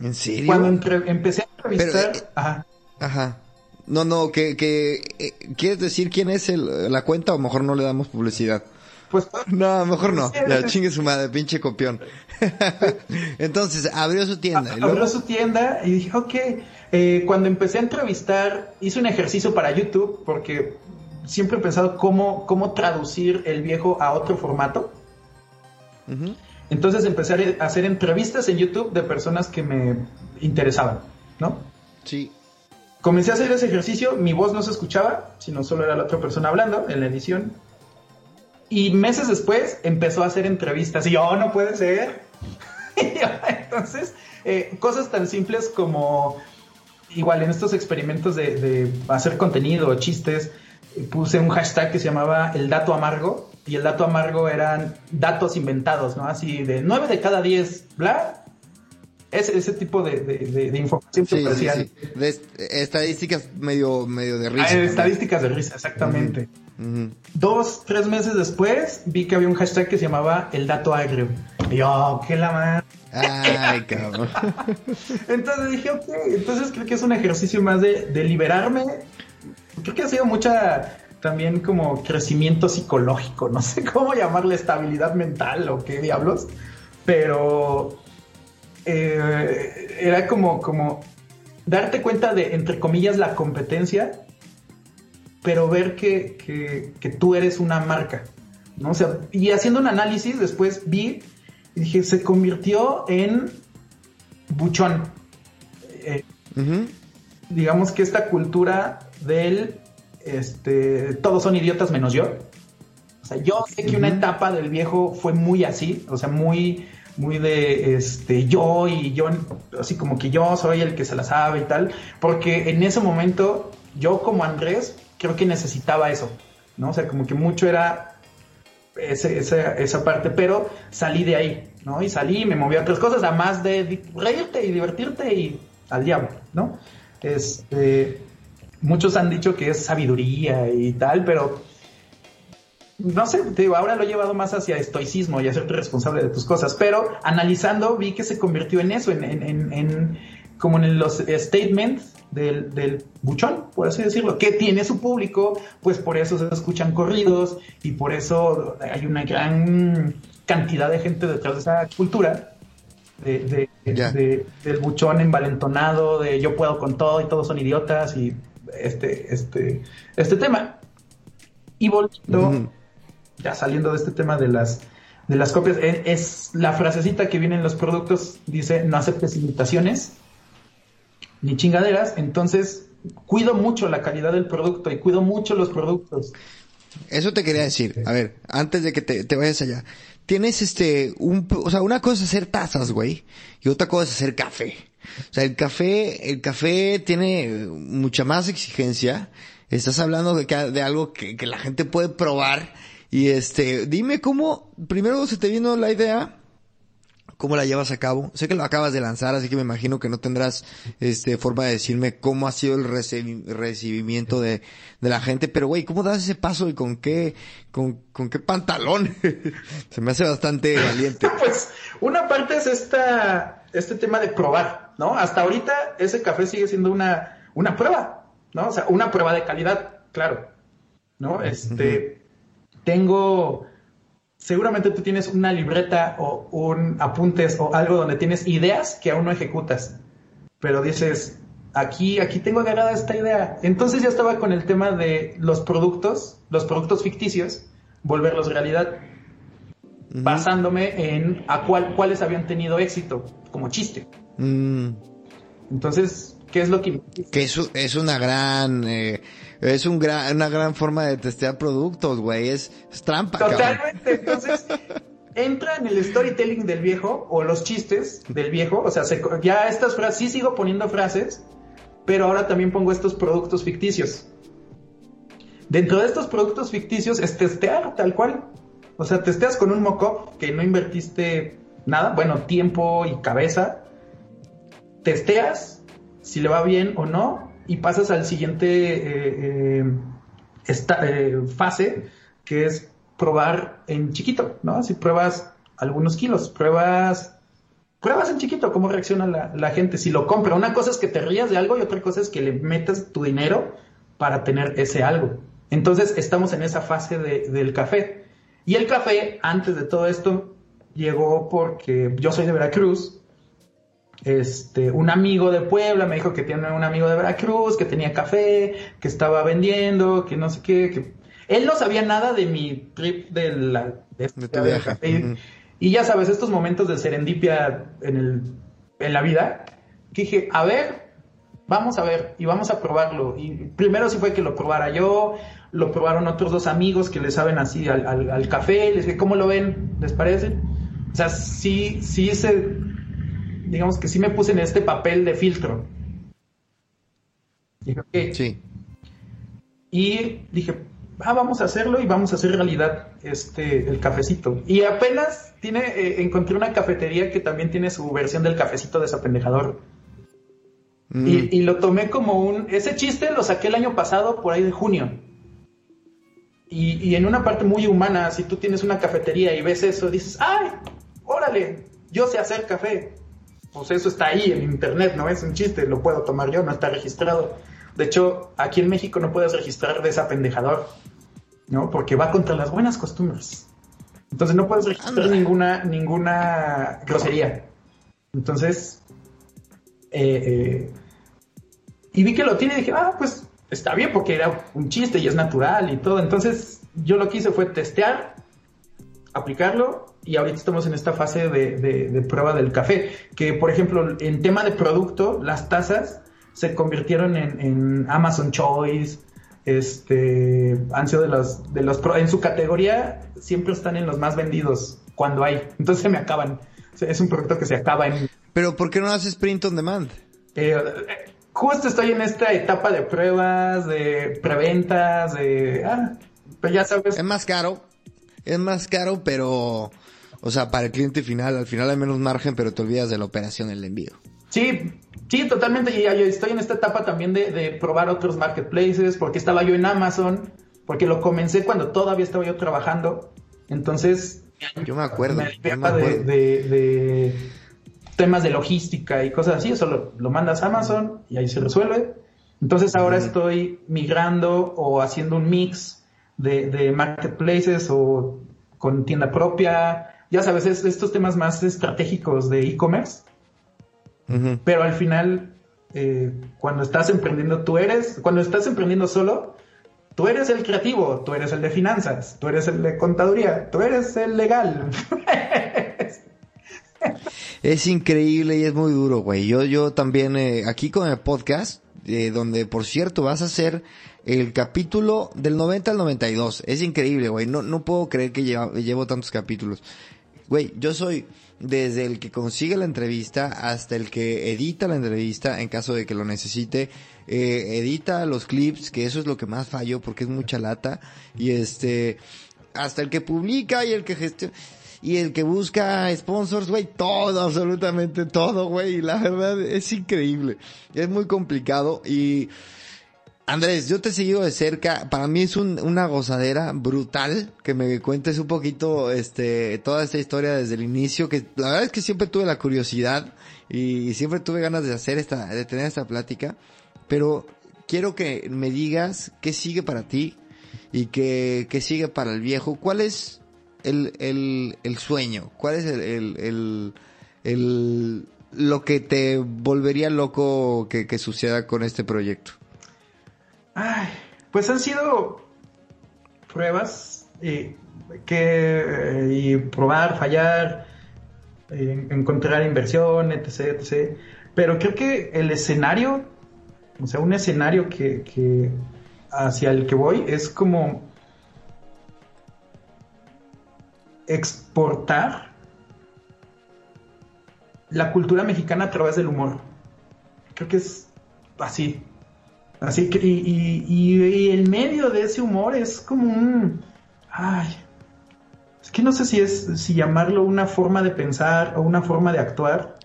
¿En serio? Cuando empecé a entrevistar... Eh, ajá. Ajá. No, no, que, que eh, ¿quieres decir quién es la cuenta o mejor no le damos publicidad? Pues, no, mejor no. Ya chingue su madre, pinche copión. Entonces, abrió su tienda. Abrió su tienda y dije, ok. Eh, cuando empecé a entrevistar, hice un ejercicio para YouTube porque siempre he pensado cómo, cómo traducir el viejo a otro formato. Entonces empecé a hacer entrevistas en YouTube de personas que me interesaban, ¿no? Sí. Comencé a hacer ese ejercicio, mi voz no se escuchaba, sino solo era la otra persona hablando en la edición. Y meses después empezó a hacer entrevistas y yo, oh, no puede ser. Entonces, eh, cosas tan simples como, igual en estos experimentos de, hacer contenido chistes, puse un hashtag que se llamaba el dato amargo y el dato amargo eran datos inventados, ¿no? Así de 9 de cada 10, bla. Ese, ese tipo de, información sí, De estadísticas medio, medio de risa. Ah, estadísticas de risa, exactamente. Dos, tres meses después vi que había un hashtag que se llamaba el dato agrio. Y yo, oh, qué la madre. Ay, cabrón. entonces dije, ok, entonces creo que es un ejercicio más de, de liberarme. Creo que ha sido mucha también como crecimiento psicológico, no sé cómo llamarle estabilidad mental o qué diablos, pero eh, era como, como darte cuenta de, entre comillas, la competencia pero ver que, tú eres una marca, ¿no? O sea, y haciendo un análisis, después vi y dije, se convirtió en buchón. Eh, digamos que esta cultura del, este, todos son idiotas menos yo. O sea, yo sé que una etapa del viejo fue muy así, o sea, muy, muy de, este, yo y yo, así como que yo soy el que se la sabe y tal, porque en ese momento yo como Andrés creo que necesitaba eso, ¿no? O sea, como que mucho era esa, parte, pero salí de ahí, ¿no? Y salí y me moví a otras cosas, además de reírte y divertirte y al diablo, ¿no? Este, muchos han dicho que es sabiduría y tal, pero no sé, te digo, ahora lo he llevado más hacia estoicismo y hacerte responsable de tus cosas, pero analizando vi que se convirtió en eso, en, en, en como en los statements del, buchón, por así decirlo, que tiene su público, pues por eso se escuchan corridos y por eso hay una gran cantidad de gente detrás de esa cultura de, del buchón envalentonado, de yo puedo con todo y todos son idiotas y este, este, este tema. Y volviendo, ya saliendo de este tema de las, de las copias, es, la frasecita que viene en los productos, dice, no aceptes imitaciones ni chingaderas, entonces cuido mucho la calidad del producto y cuido mucho los productos. Eso te quería decir. A ver, antes de que te, vayas allá. Tienes este, un, o sea, una cosa es hacer tazas, güey, y otra cosa es hacer café. O sea, el café, el café tiene mucha más exigencia. Estás hablando de, de algo que, que la gente puede probar Y este, dime cómo, primero se te vino la idea, cómo la llevas a cabo. Sé que lo acabas de lanzar, así que me imagino que no tendrás este forma de decirme cómo ha sido el recibimiento de, de la gente, pero güey, ¿cómo das ese paso y con qué con, con qué pantalón? Se me hace bastante valiente. pues una parte es esta este tema de probar, ¿no? Hasta ahorita ese café sigue siendo una una prueba, ¿no? O sea, una prueba de calidad, claro. ¿No? Este tengo seguramente tú tienes una libreta o un apuntes o algo donde tienes ideas que aún no ejecutas, pero dices, aquí, aquí tengo agarrada esta idea. Entonces ya estaba con el tema de los productos, los productos ficticios, volverlos realidad, basándome en a cuál, cuáles habían tenido éxito como chiste. Mm. Entonces, ¿qué es lo que... Que eso es una gran... Eh, es una gran forma de testear productos, güey. Es, trampa. Totalmente. Entonces, entra en el storytelling del viejo o los chistes del viejo. O sea, ya estas frases, sí sigo poniendo frases, pero ahora también pongo estos productos ficticios. Dentro de estos productos ficticios es testear tal cual. O sea, testeas con un mock-up que no invertiste nada, bueno, tiempo y cabeza. Testeas si le va bien o no y pasas al siguiente eh, eh, eh, fase, que es probar en chiquito, ¿no? Si pruebas algunos kilos, pruebas, pruebas en chiquito cómo reacciona la, gente, si lo compra. Una cosa es que te rías de algo y otra cosa es que le metas tu dinero para tener ese algo. Entonces estamos en esa fase del café. Y el café, antes de todo esto, llegó porque yo soy de Veracruz este, un amigo de Puebla me dijo que tiene un amigo de Veracruz, que tenía café, que estaba vendiendo, que no sé qué, que él no sabía nada de mi trip de la de, Café. Y ya sabes, estos momentos de serendipia en el en la vida, que dije, a ver, vamos a ver y vamos a probarlo. Y primero sí fue que lo probara yo, lo probaron otros dos amigos que le saben así al, al, al café, les dije, ¿cómo lo ven? ¿Les parece? O sea, sí, sí se digamos que sí me puse en este papel de filtro. Dije, Sí. Y dije, ah, vamos a hacerlo y vamos a hacer realidad este, el cafecito. Y apenas tiene, eh, encontré una cafetería que también tiene su versión del cafecito desapendejador. Mm. Y, y, lo tomé como un... Ese chiste lo saqué el año pasado, por ahí de junio. Y, y en una parte muy humana, si tú tienes una cafetería y ves eso, dices, ¡ay! Órale, yo sé hacer café pues eso está ahí en internet, no es un chiste, lo puedo tomar yo, no está registrado. De hecho, aquí en México no puedes registrar desapendejador, ¿no? Porque va contra las buenas costumbres. Entonces no puedes registrar ninguna, ninguna grosería. Entonces, eh, eh, y vi que lo tiene y dije, ah, pues está bien porque era un chiste y es natural y todo. Entonces yo lo que hice fue testear, aplicarlo y ahorita estamos en esta fase de, prueba del café, que por ejemplo en tema de producto, las tazas se convirtieron en, Amazon Choice, este, han sido de los, de los, en su categoría siempre están en los más vendidos cuando hay, entonces se me acaban, es un producto que se acaba en... Pero ¿por qué no haces print on demand? Eh, justo estoy en esta etapa de pruebas, de preventas, de... Ah, pues ya sabes. Es más caro, es más caro, pero o sea, para el cliente final, al final hay menos margen, pero te olvidas de la operación del envío. Sí, sí, totalmente. Y yo estoy en esta etapa también de, probar otros marketplaces, porque estaba yo en Amazon, porque lo comencé cuando todavía estaba yo trabajando. Entonces, yo me acuerdo. De, temas de logística y cosas así. Eso lo, mandas a Amazon y ahí se resuelve. Entonces ahora estoy migrando o haciendo un mix de, marketplaces o con tienda propia ya sabes, estos temas más estratégicos de e-commerce. Pero al final, eh, cuando estás emprendiendo, tú eres, cuando estás emprendiendo solo, tú eres el creativo, tú eres el de finanzas, tú eres el de contaduría, tú eres el legal. es increíble y es muy duro, güey. Yo, yo también, eh, aquí con el podcast, eh, donde por cierto vas a hacer el capítulo del 90 al 92. Es increíble, güey. No, no puedo creer que llevo tantos capítulos. Güey, yo soy desde el que consigue la entrevista hasta el que edita la entrevista en caso de que lo necesite. Eh, edita los clips, que eso es lo que más fallo porque es mucha lata. Y este, hasta el que publica y el que gestiona y el que busca sponsors, güey, todo, absolutamente todo, güey. La verdad es increíble. Es muy complicado y Andrés, yo te he seguido de cerca. Para mí es una gozadera brutal que me cuentes un poquito, este, toda esta historia desde el inicio. Que la verdad es que siempre tuve la curiosidad y siempre tuve ganas de hacer esta, de tener esta plática. Pero quiero que me digas qué sigue para ti y qué, qué sigue para el viejo. ¿Cuál es el, el, el sueño? ¿Cuál es el, el, el, lo que te volvería loco que, que suceda con este proyecto? Ay, pues han sido pruebas eh, que y probar, fallar, eh, encontrar inversión, etc, etc. Pero creo que el escenario, o sea, un escenario que, que hacia el que voy es como exportar la cultura mexicana a través del humor. Creo que es así. Así que, y, y, el medio de ese humor es como un. Ay. Es que no sé si es si llamarlo una forma de pensar o una forma de actuar.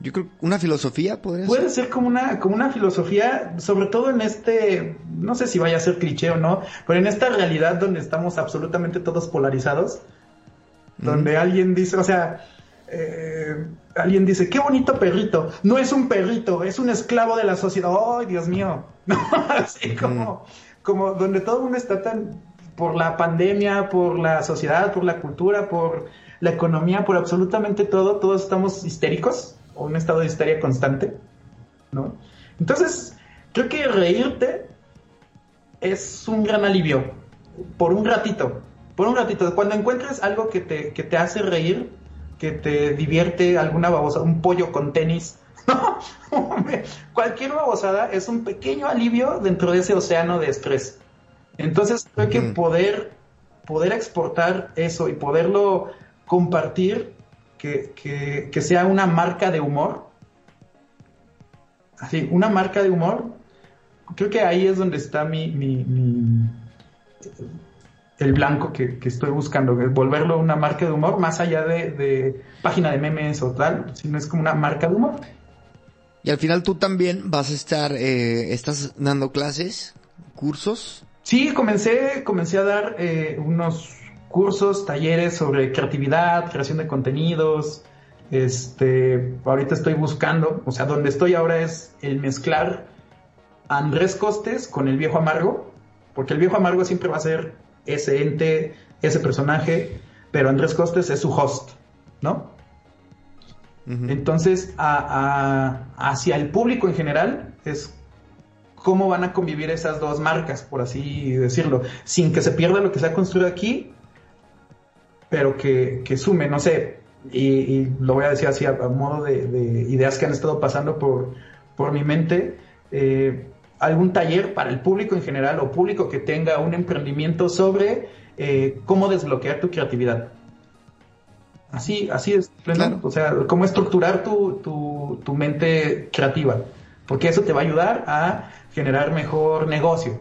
Yo creo una filosofía podría Puede ser como una, como una filosofía, sobre todo en este, no sé si vaya a ser cliché o no, pero en esta realidad donde estamos absolutamente todos polarizados, donde alguien dice, o sea, eh, alguien dice, qué bonito perrito. No es un perrito, es un esclavo de la sociedad. ¡Ay, Dios mío! Así como, como donde todo el mundo está tan por la pandemia, por la sociedad, por la cultura, por la economía, por absolutamente todo, todos estamos histéricos o un estado de histeria constante, ¿no? Entonces, creo que reírte es un gran alivio por un ratito, por un ratito. Cuando encuentres algo que te, que te hace reír, que te divierte alguna babosa, un pollo con tenis. Cualquier babosada es un pequeño alivio dentro de ese océano de estrés. Entonces creo que poder, poder exportar eso y poderlo compartir, que, que, sea una marca de humor, así, una marca de humor, creo que ahí es donde está mi, mi el blanco que, estoy buscando, volverlo una marca de humor, más allá de, página de memes o tal, sino es como una marca de humor. Y al final tú también vas a estar, eh, estás dando clases, cursos. Sí, comencé, comencé a dar eh, unos cursos, talleres sobre creatividad, creación de contenidos. Este, ahorita estoy buscando, o sea, donde estoy ahora es el mezclar Andrés Costes con el viejo amargo, porque el viejo amargo siempre va a ser ese ente, ese personaje, pero Andrés Costes es su host, ¿no? Entonces, hacia el público en general, es cómo van a convivir esas dos marcas, por así decirlo, sin que se pierda lo que se ha construido aquí, pero que, sume, no sé, y, lo voy a decir así a, modo de, ideas que han estado pasando por, por mi mente. Eh, algún taller para el público en general o público que tenga un emprendimiento sobre eh, cómo desbloquear tu creatividad. Así, así es, o sea, cómo estructurar tu, tu, mente creativa, porque eso te va a ayudar a generar mejor negocio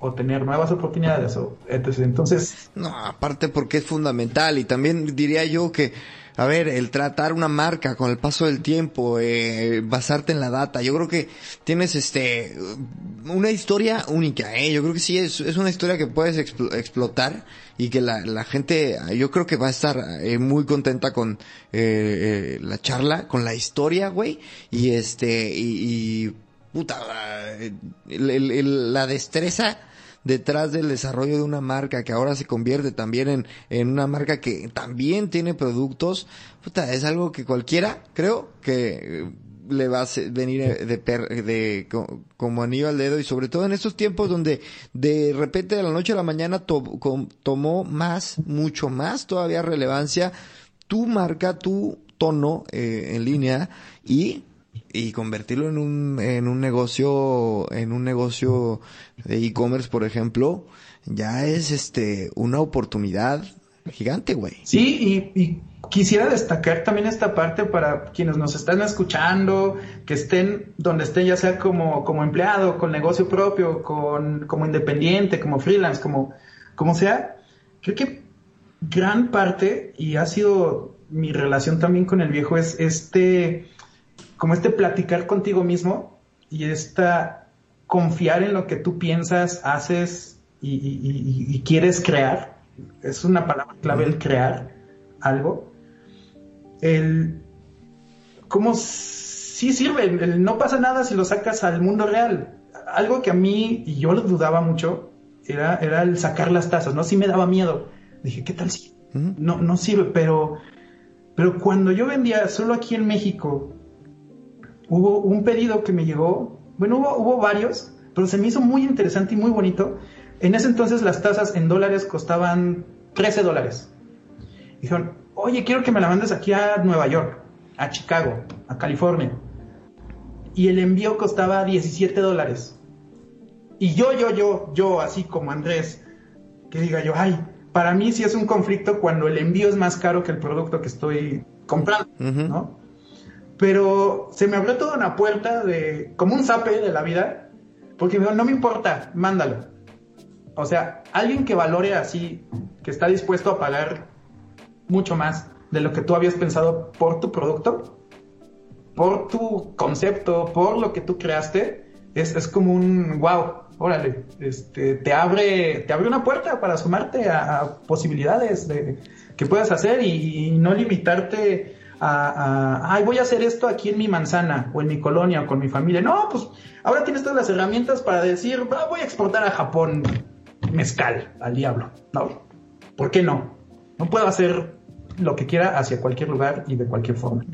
o tener nuevas oportunidades. O, entonces, no, aparte porque es fundamental y también diría yo que a ver, el tratar una marca con el paso del tiempo, eh, basarte en la data, yo creo que tienes este, una historia única, eh, yo creo que sí, es, es una historia que puedes explotar y que la, la gente, yo creo que va a estar eh, muy contenta con eh, eh, la charla, con la historia, güey, y este, y, y puta, la destreza detrás del desarrollo de una marca que ahora se convierte también en, en una marca que también tiene productos, puta, es algo que cualquiera, creo, que le va a venir de, de, como anillo al dedo. Y sobre todo en estos tiempos donde de repente de la noche a la mañana tomó más, mucho más todavía relevancia tu marca, tu tono eh, en línea y y convertirlo en un, en un negocio, en un negocio de e-commerce, por ejemplo, ya es este, una oportunidad gigante, güey. Sí, y, quisiera destacar también esta parte para quienes nos están escuchando, que estén donde estén, ya sea como, como empleado, con negocio propio, con, como independiente, como freelance, como, como sea, creo que gran parte, y ha sido mi relación también con el viejo, es este, como este platicar contigo mismo y esta confiar en lo que tú piensas, haces y, quieres crear. Es una palabra clave el crear algo. El, ¿Cómo sí sirve? no pasa nada si lo sacas al mundo real. Algo que a mí, y yo lo dudaba mucho, era, era el sacar las tazas, ¿no? Sí me daba miedo. Dije, ¿qué tal si? No, no sirve, pero, pero cuando yo vendía solo aquí en México, hubo un pedido que me llegó, bueno, hubo, hubo varios, pero se me hizo muy interesante y muy bonito. En ese entonces las tazas en dólares costaban 13 dólares. Dijeron, oye, quiero que me la mandes aquí a Nueva York, a Chicago, a California. Y el envío costaba 17 dólares. Y yo, yo, yo, yo, así como Andrés, que diga yo, ay, para mí sí es un conflicto cuando el envío es más caro que el producto que estoy comprando, ¿no? Pero se me abrió toda una puerta de, como un zape de la vida, porque me no me importa, mándalo. O sea, alguien que valore así, que está dispuesto a pagar mucho más de lo que tú habías pensado por tu producto, por tu concepto, por lo que tú creaste, es, es como un wow, órale, este, te abre, te abre una puerta para sumarte a, posibilidades de, que puedas hacer y, no limitarte a, ay, voy a hacer esto aquí en mi manzana o en mi colonia o con mi familia. No, pues ahora tienes todas las herramientas para decir, voy a exportar a Japón mezcal al diablo, ¿no? ¿Por qué no? No puedo hacer lo que quiera hacia cualquier lugar y de cualquier forma.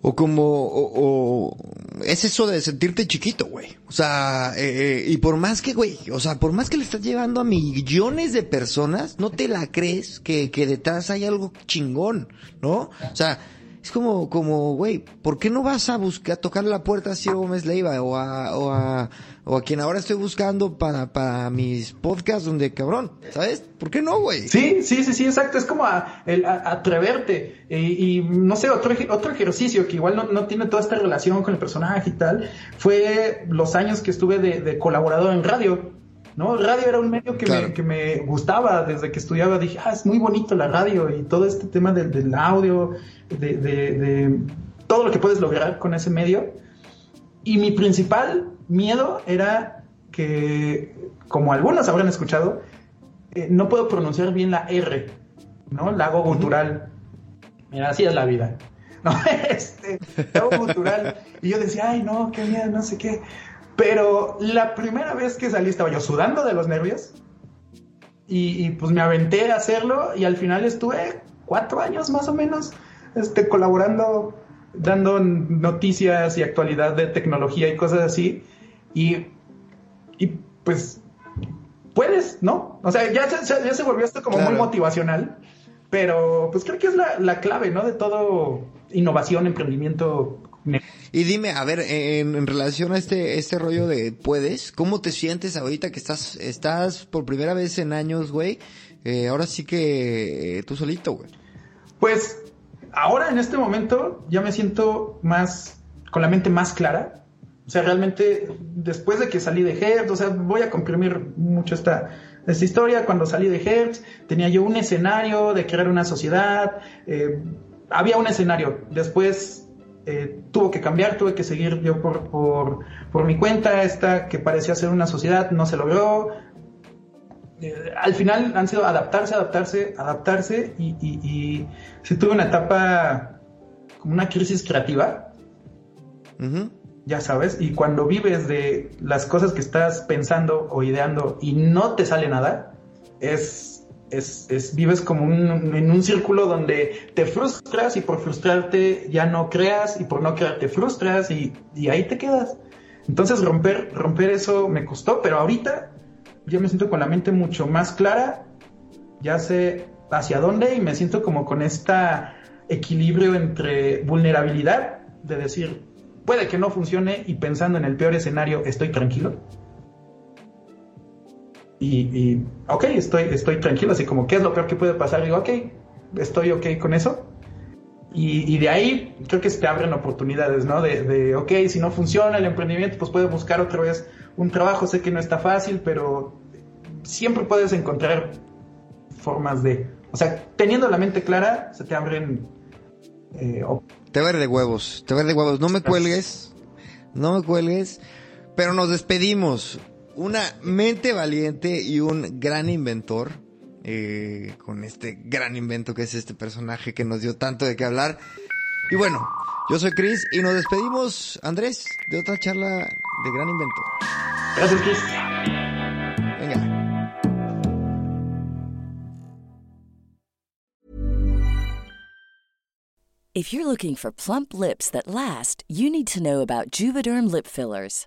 O como, o, es eso de sentirte chiquito, güey. O sea, eh, eh, y por más que, güey, o sea, por más que le estás llevando a millones de personas, no te la crees que, que detrás hay algo chingón, ¿no? O sea, es como, como, güey, ¿por qué no vas a buscar, tocar la puerta a Ciro Gómez Leiva o a, o a, o a quien ahora estoy buscando para, para mis podcasts donde, cabrón, ¿sabes? ¿Por qué no, güey? Sí, sí, sí, sí, exacto. Es como a, el, atreverte. Y, no sé, otro, otro ejercicio que igual no, no, tiene toda esta relación con el personaje y tal, fue los años que estuve de, de colaborador en radio. ¿No? Radio era un medio que, me, que me gustaba desde que estudiaba. Dije, ah, es muy bonito la radio y todo este tema del, del audio, de, de, de, todo lo que puedes lograr con ese medio. Y mi principal miedo era que, como algunos habrán escuchado, eh, no puedo pronunciar bien la R, ¿no? La hago gutural. Mira, así es la vida. ¿no? Este, la hago gutural. Y yo decía, ay, no, qué miedo, no sé qué. Pero la primera vez que salí estaba yo sudando de los nervios. Y, pues me aventé a hacerlo y al final estuve cuatro años más o menos este, colaborando, dando noticias y actualidad de tecnología y cosas así. Y, y pues puedes, ¿no? O sea, ya, ya, se volvió esto como muy motivacional, pero pues creo que es la, la clave, ¿no? De todo innovación, emprendimiento y dime, a ver, en, relación a este, este rollo de puedes, ¿cómo te sientes ahorita que estás, estás por primera vez en años, güey? Eh, ahora sí que eh, tú solito, güey. Pues ahora en este momento ya me siento más, con la mente más clara. O sea, realmente después de que salí de Hertz, o sea, voy a comprimir mucho esta, esta historia. Cuando salí de Hertz, tenía yo un escenario de crear una sociedad. Eh, había un escenario. Después eh, tuvo que cambiar, tuve que seguir yo por, por, mi cuenta, esta que parecía ser una sociedad no se logró. Eh, al final han sido adaptarse, adaptarse, adaptarse y, y, y tuve una etapa como una crisis creativa. Ya sabes, y cuando vives de las cosas que estás pensando o ideando y no te sale nada, es es, vives como en un círculo donde te frustras y por frustrarte ya no creas y por no crear te frustras y, ahí te quedas. Entonces romper, romper eso me costó, pero ahorita yo me siento con la mente mucho más clara, ya sé hacia dónde y me siento como con este equilibrio entre vulnerabilidad de decir, puede que no funcione y pensando en el peor escenario estoy tranquilo y, ok, estoy, estoy tranquilo, así como, ¿qué es lo peor que puede pasar? Y digo, ok, estoy ok con eso. Y, de ahí creo que se te abren oportunidades, ¿no? De, de, ok, si no funciona el emprendimiento, pues puedes buscar otra vez un trabajo. Sé que no está fácil, pero siempre puedes encontrar formas de... O sea, teniendo la mente clara, se te abren... Eh, te ver de huevos, te ver de huevos. No me cuelgues, no me cuelgues, pero nos despedimos. Una mente valiente y un gran inventor. Eh, con este gran invento que es este personaje que nos dio tanto de qué hablar. Y bueno, yo soy Chris y nos despedimos, Andrés, de otra charla de gran invento. Gracias, Chris. Venga. If you're looking for plump lips that last, you need to know about Juvederm lip fillers.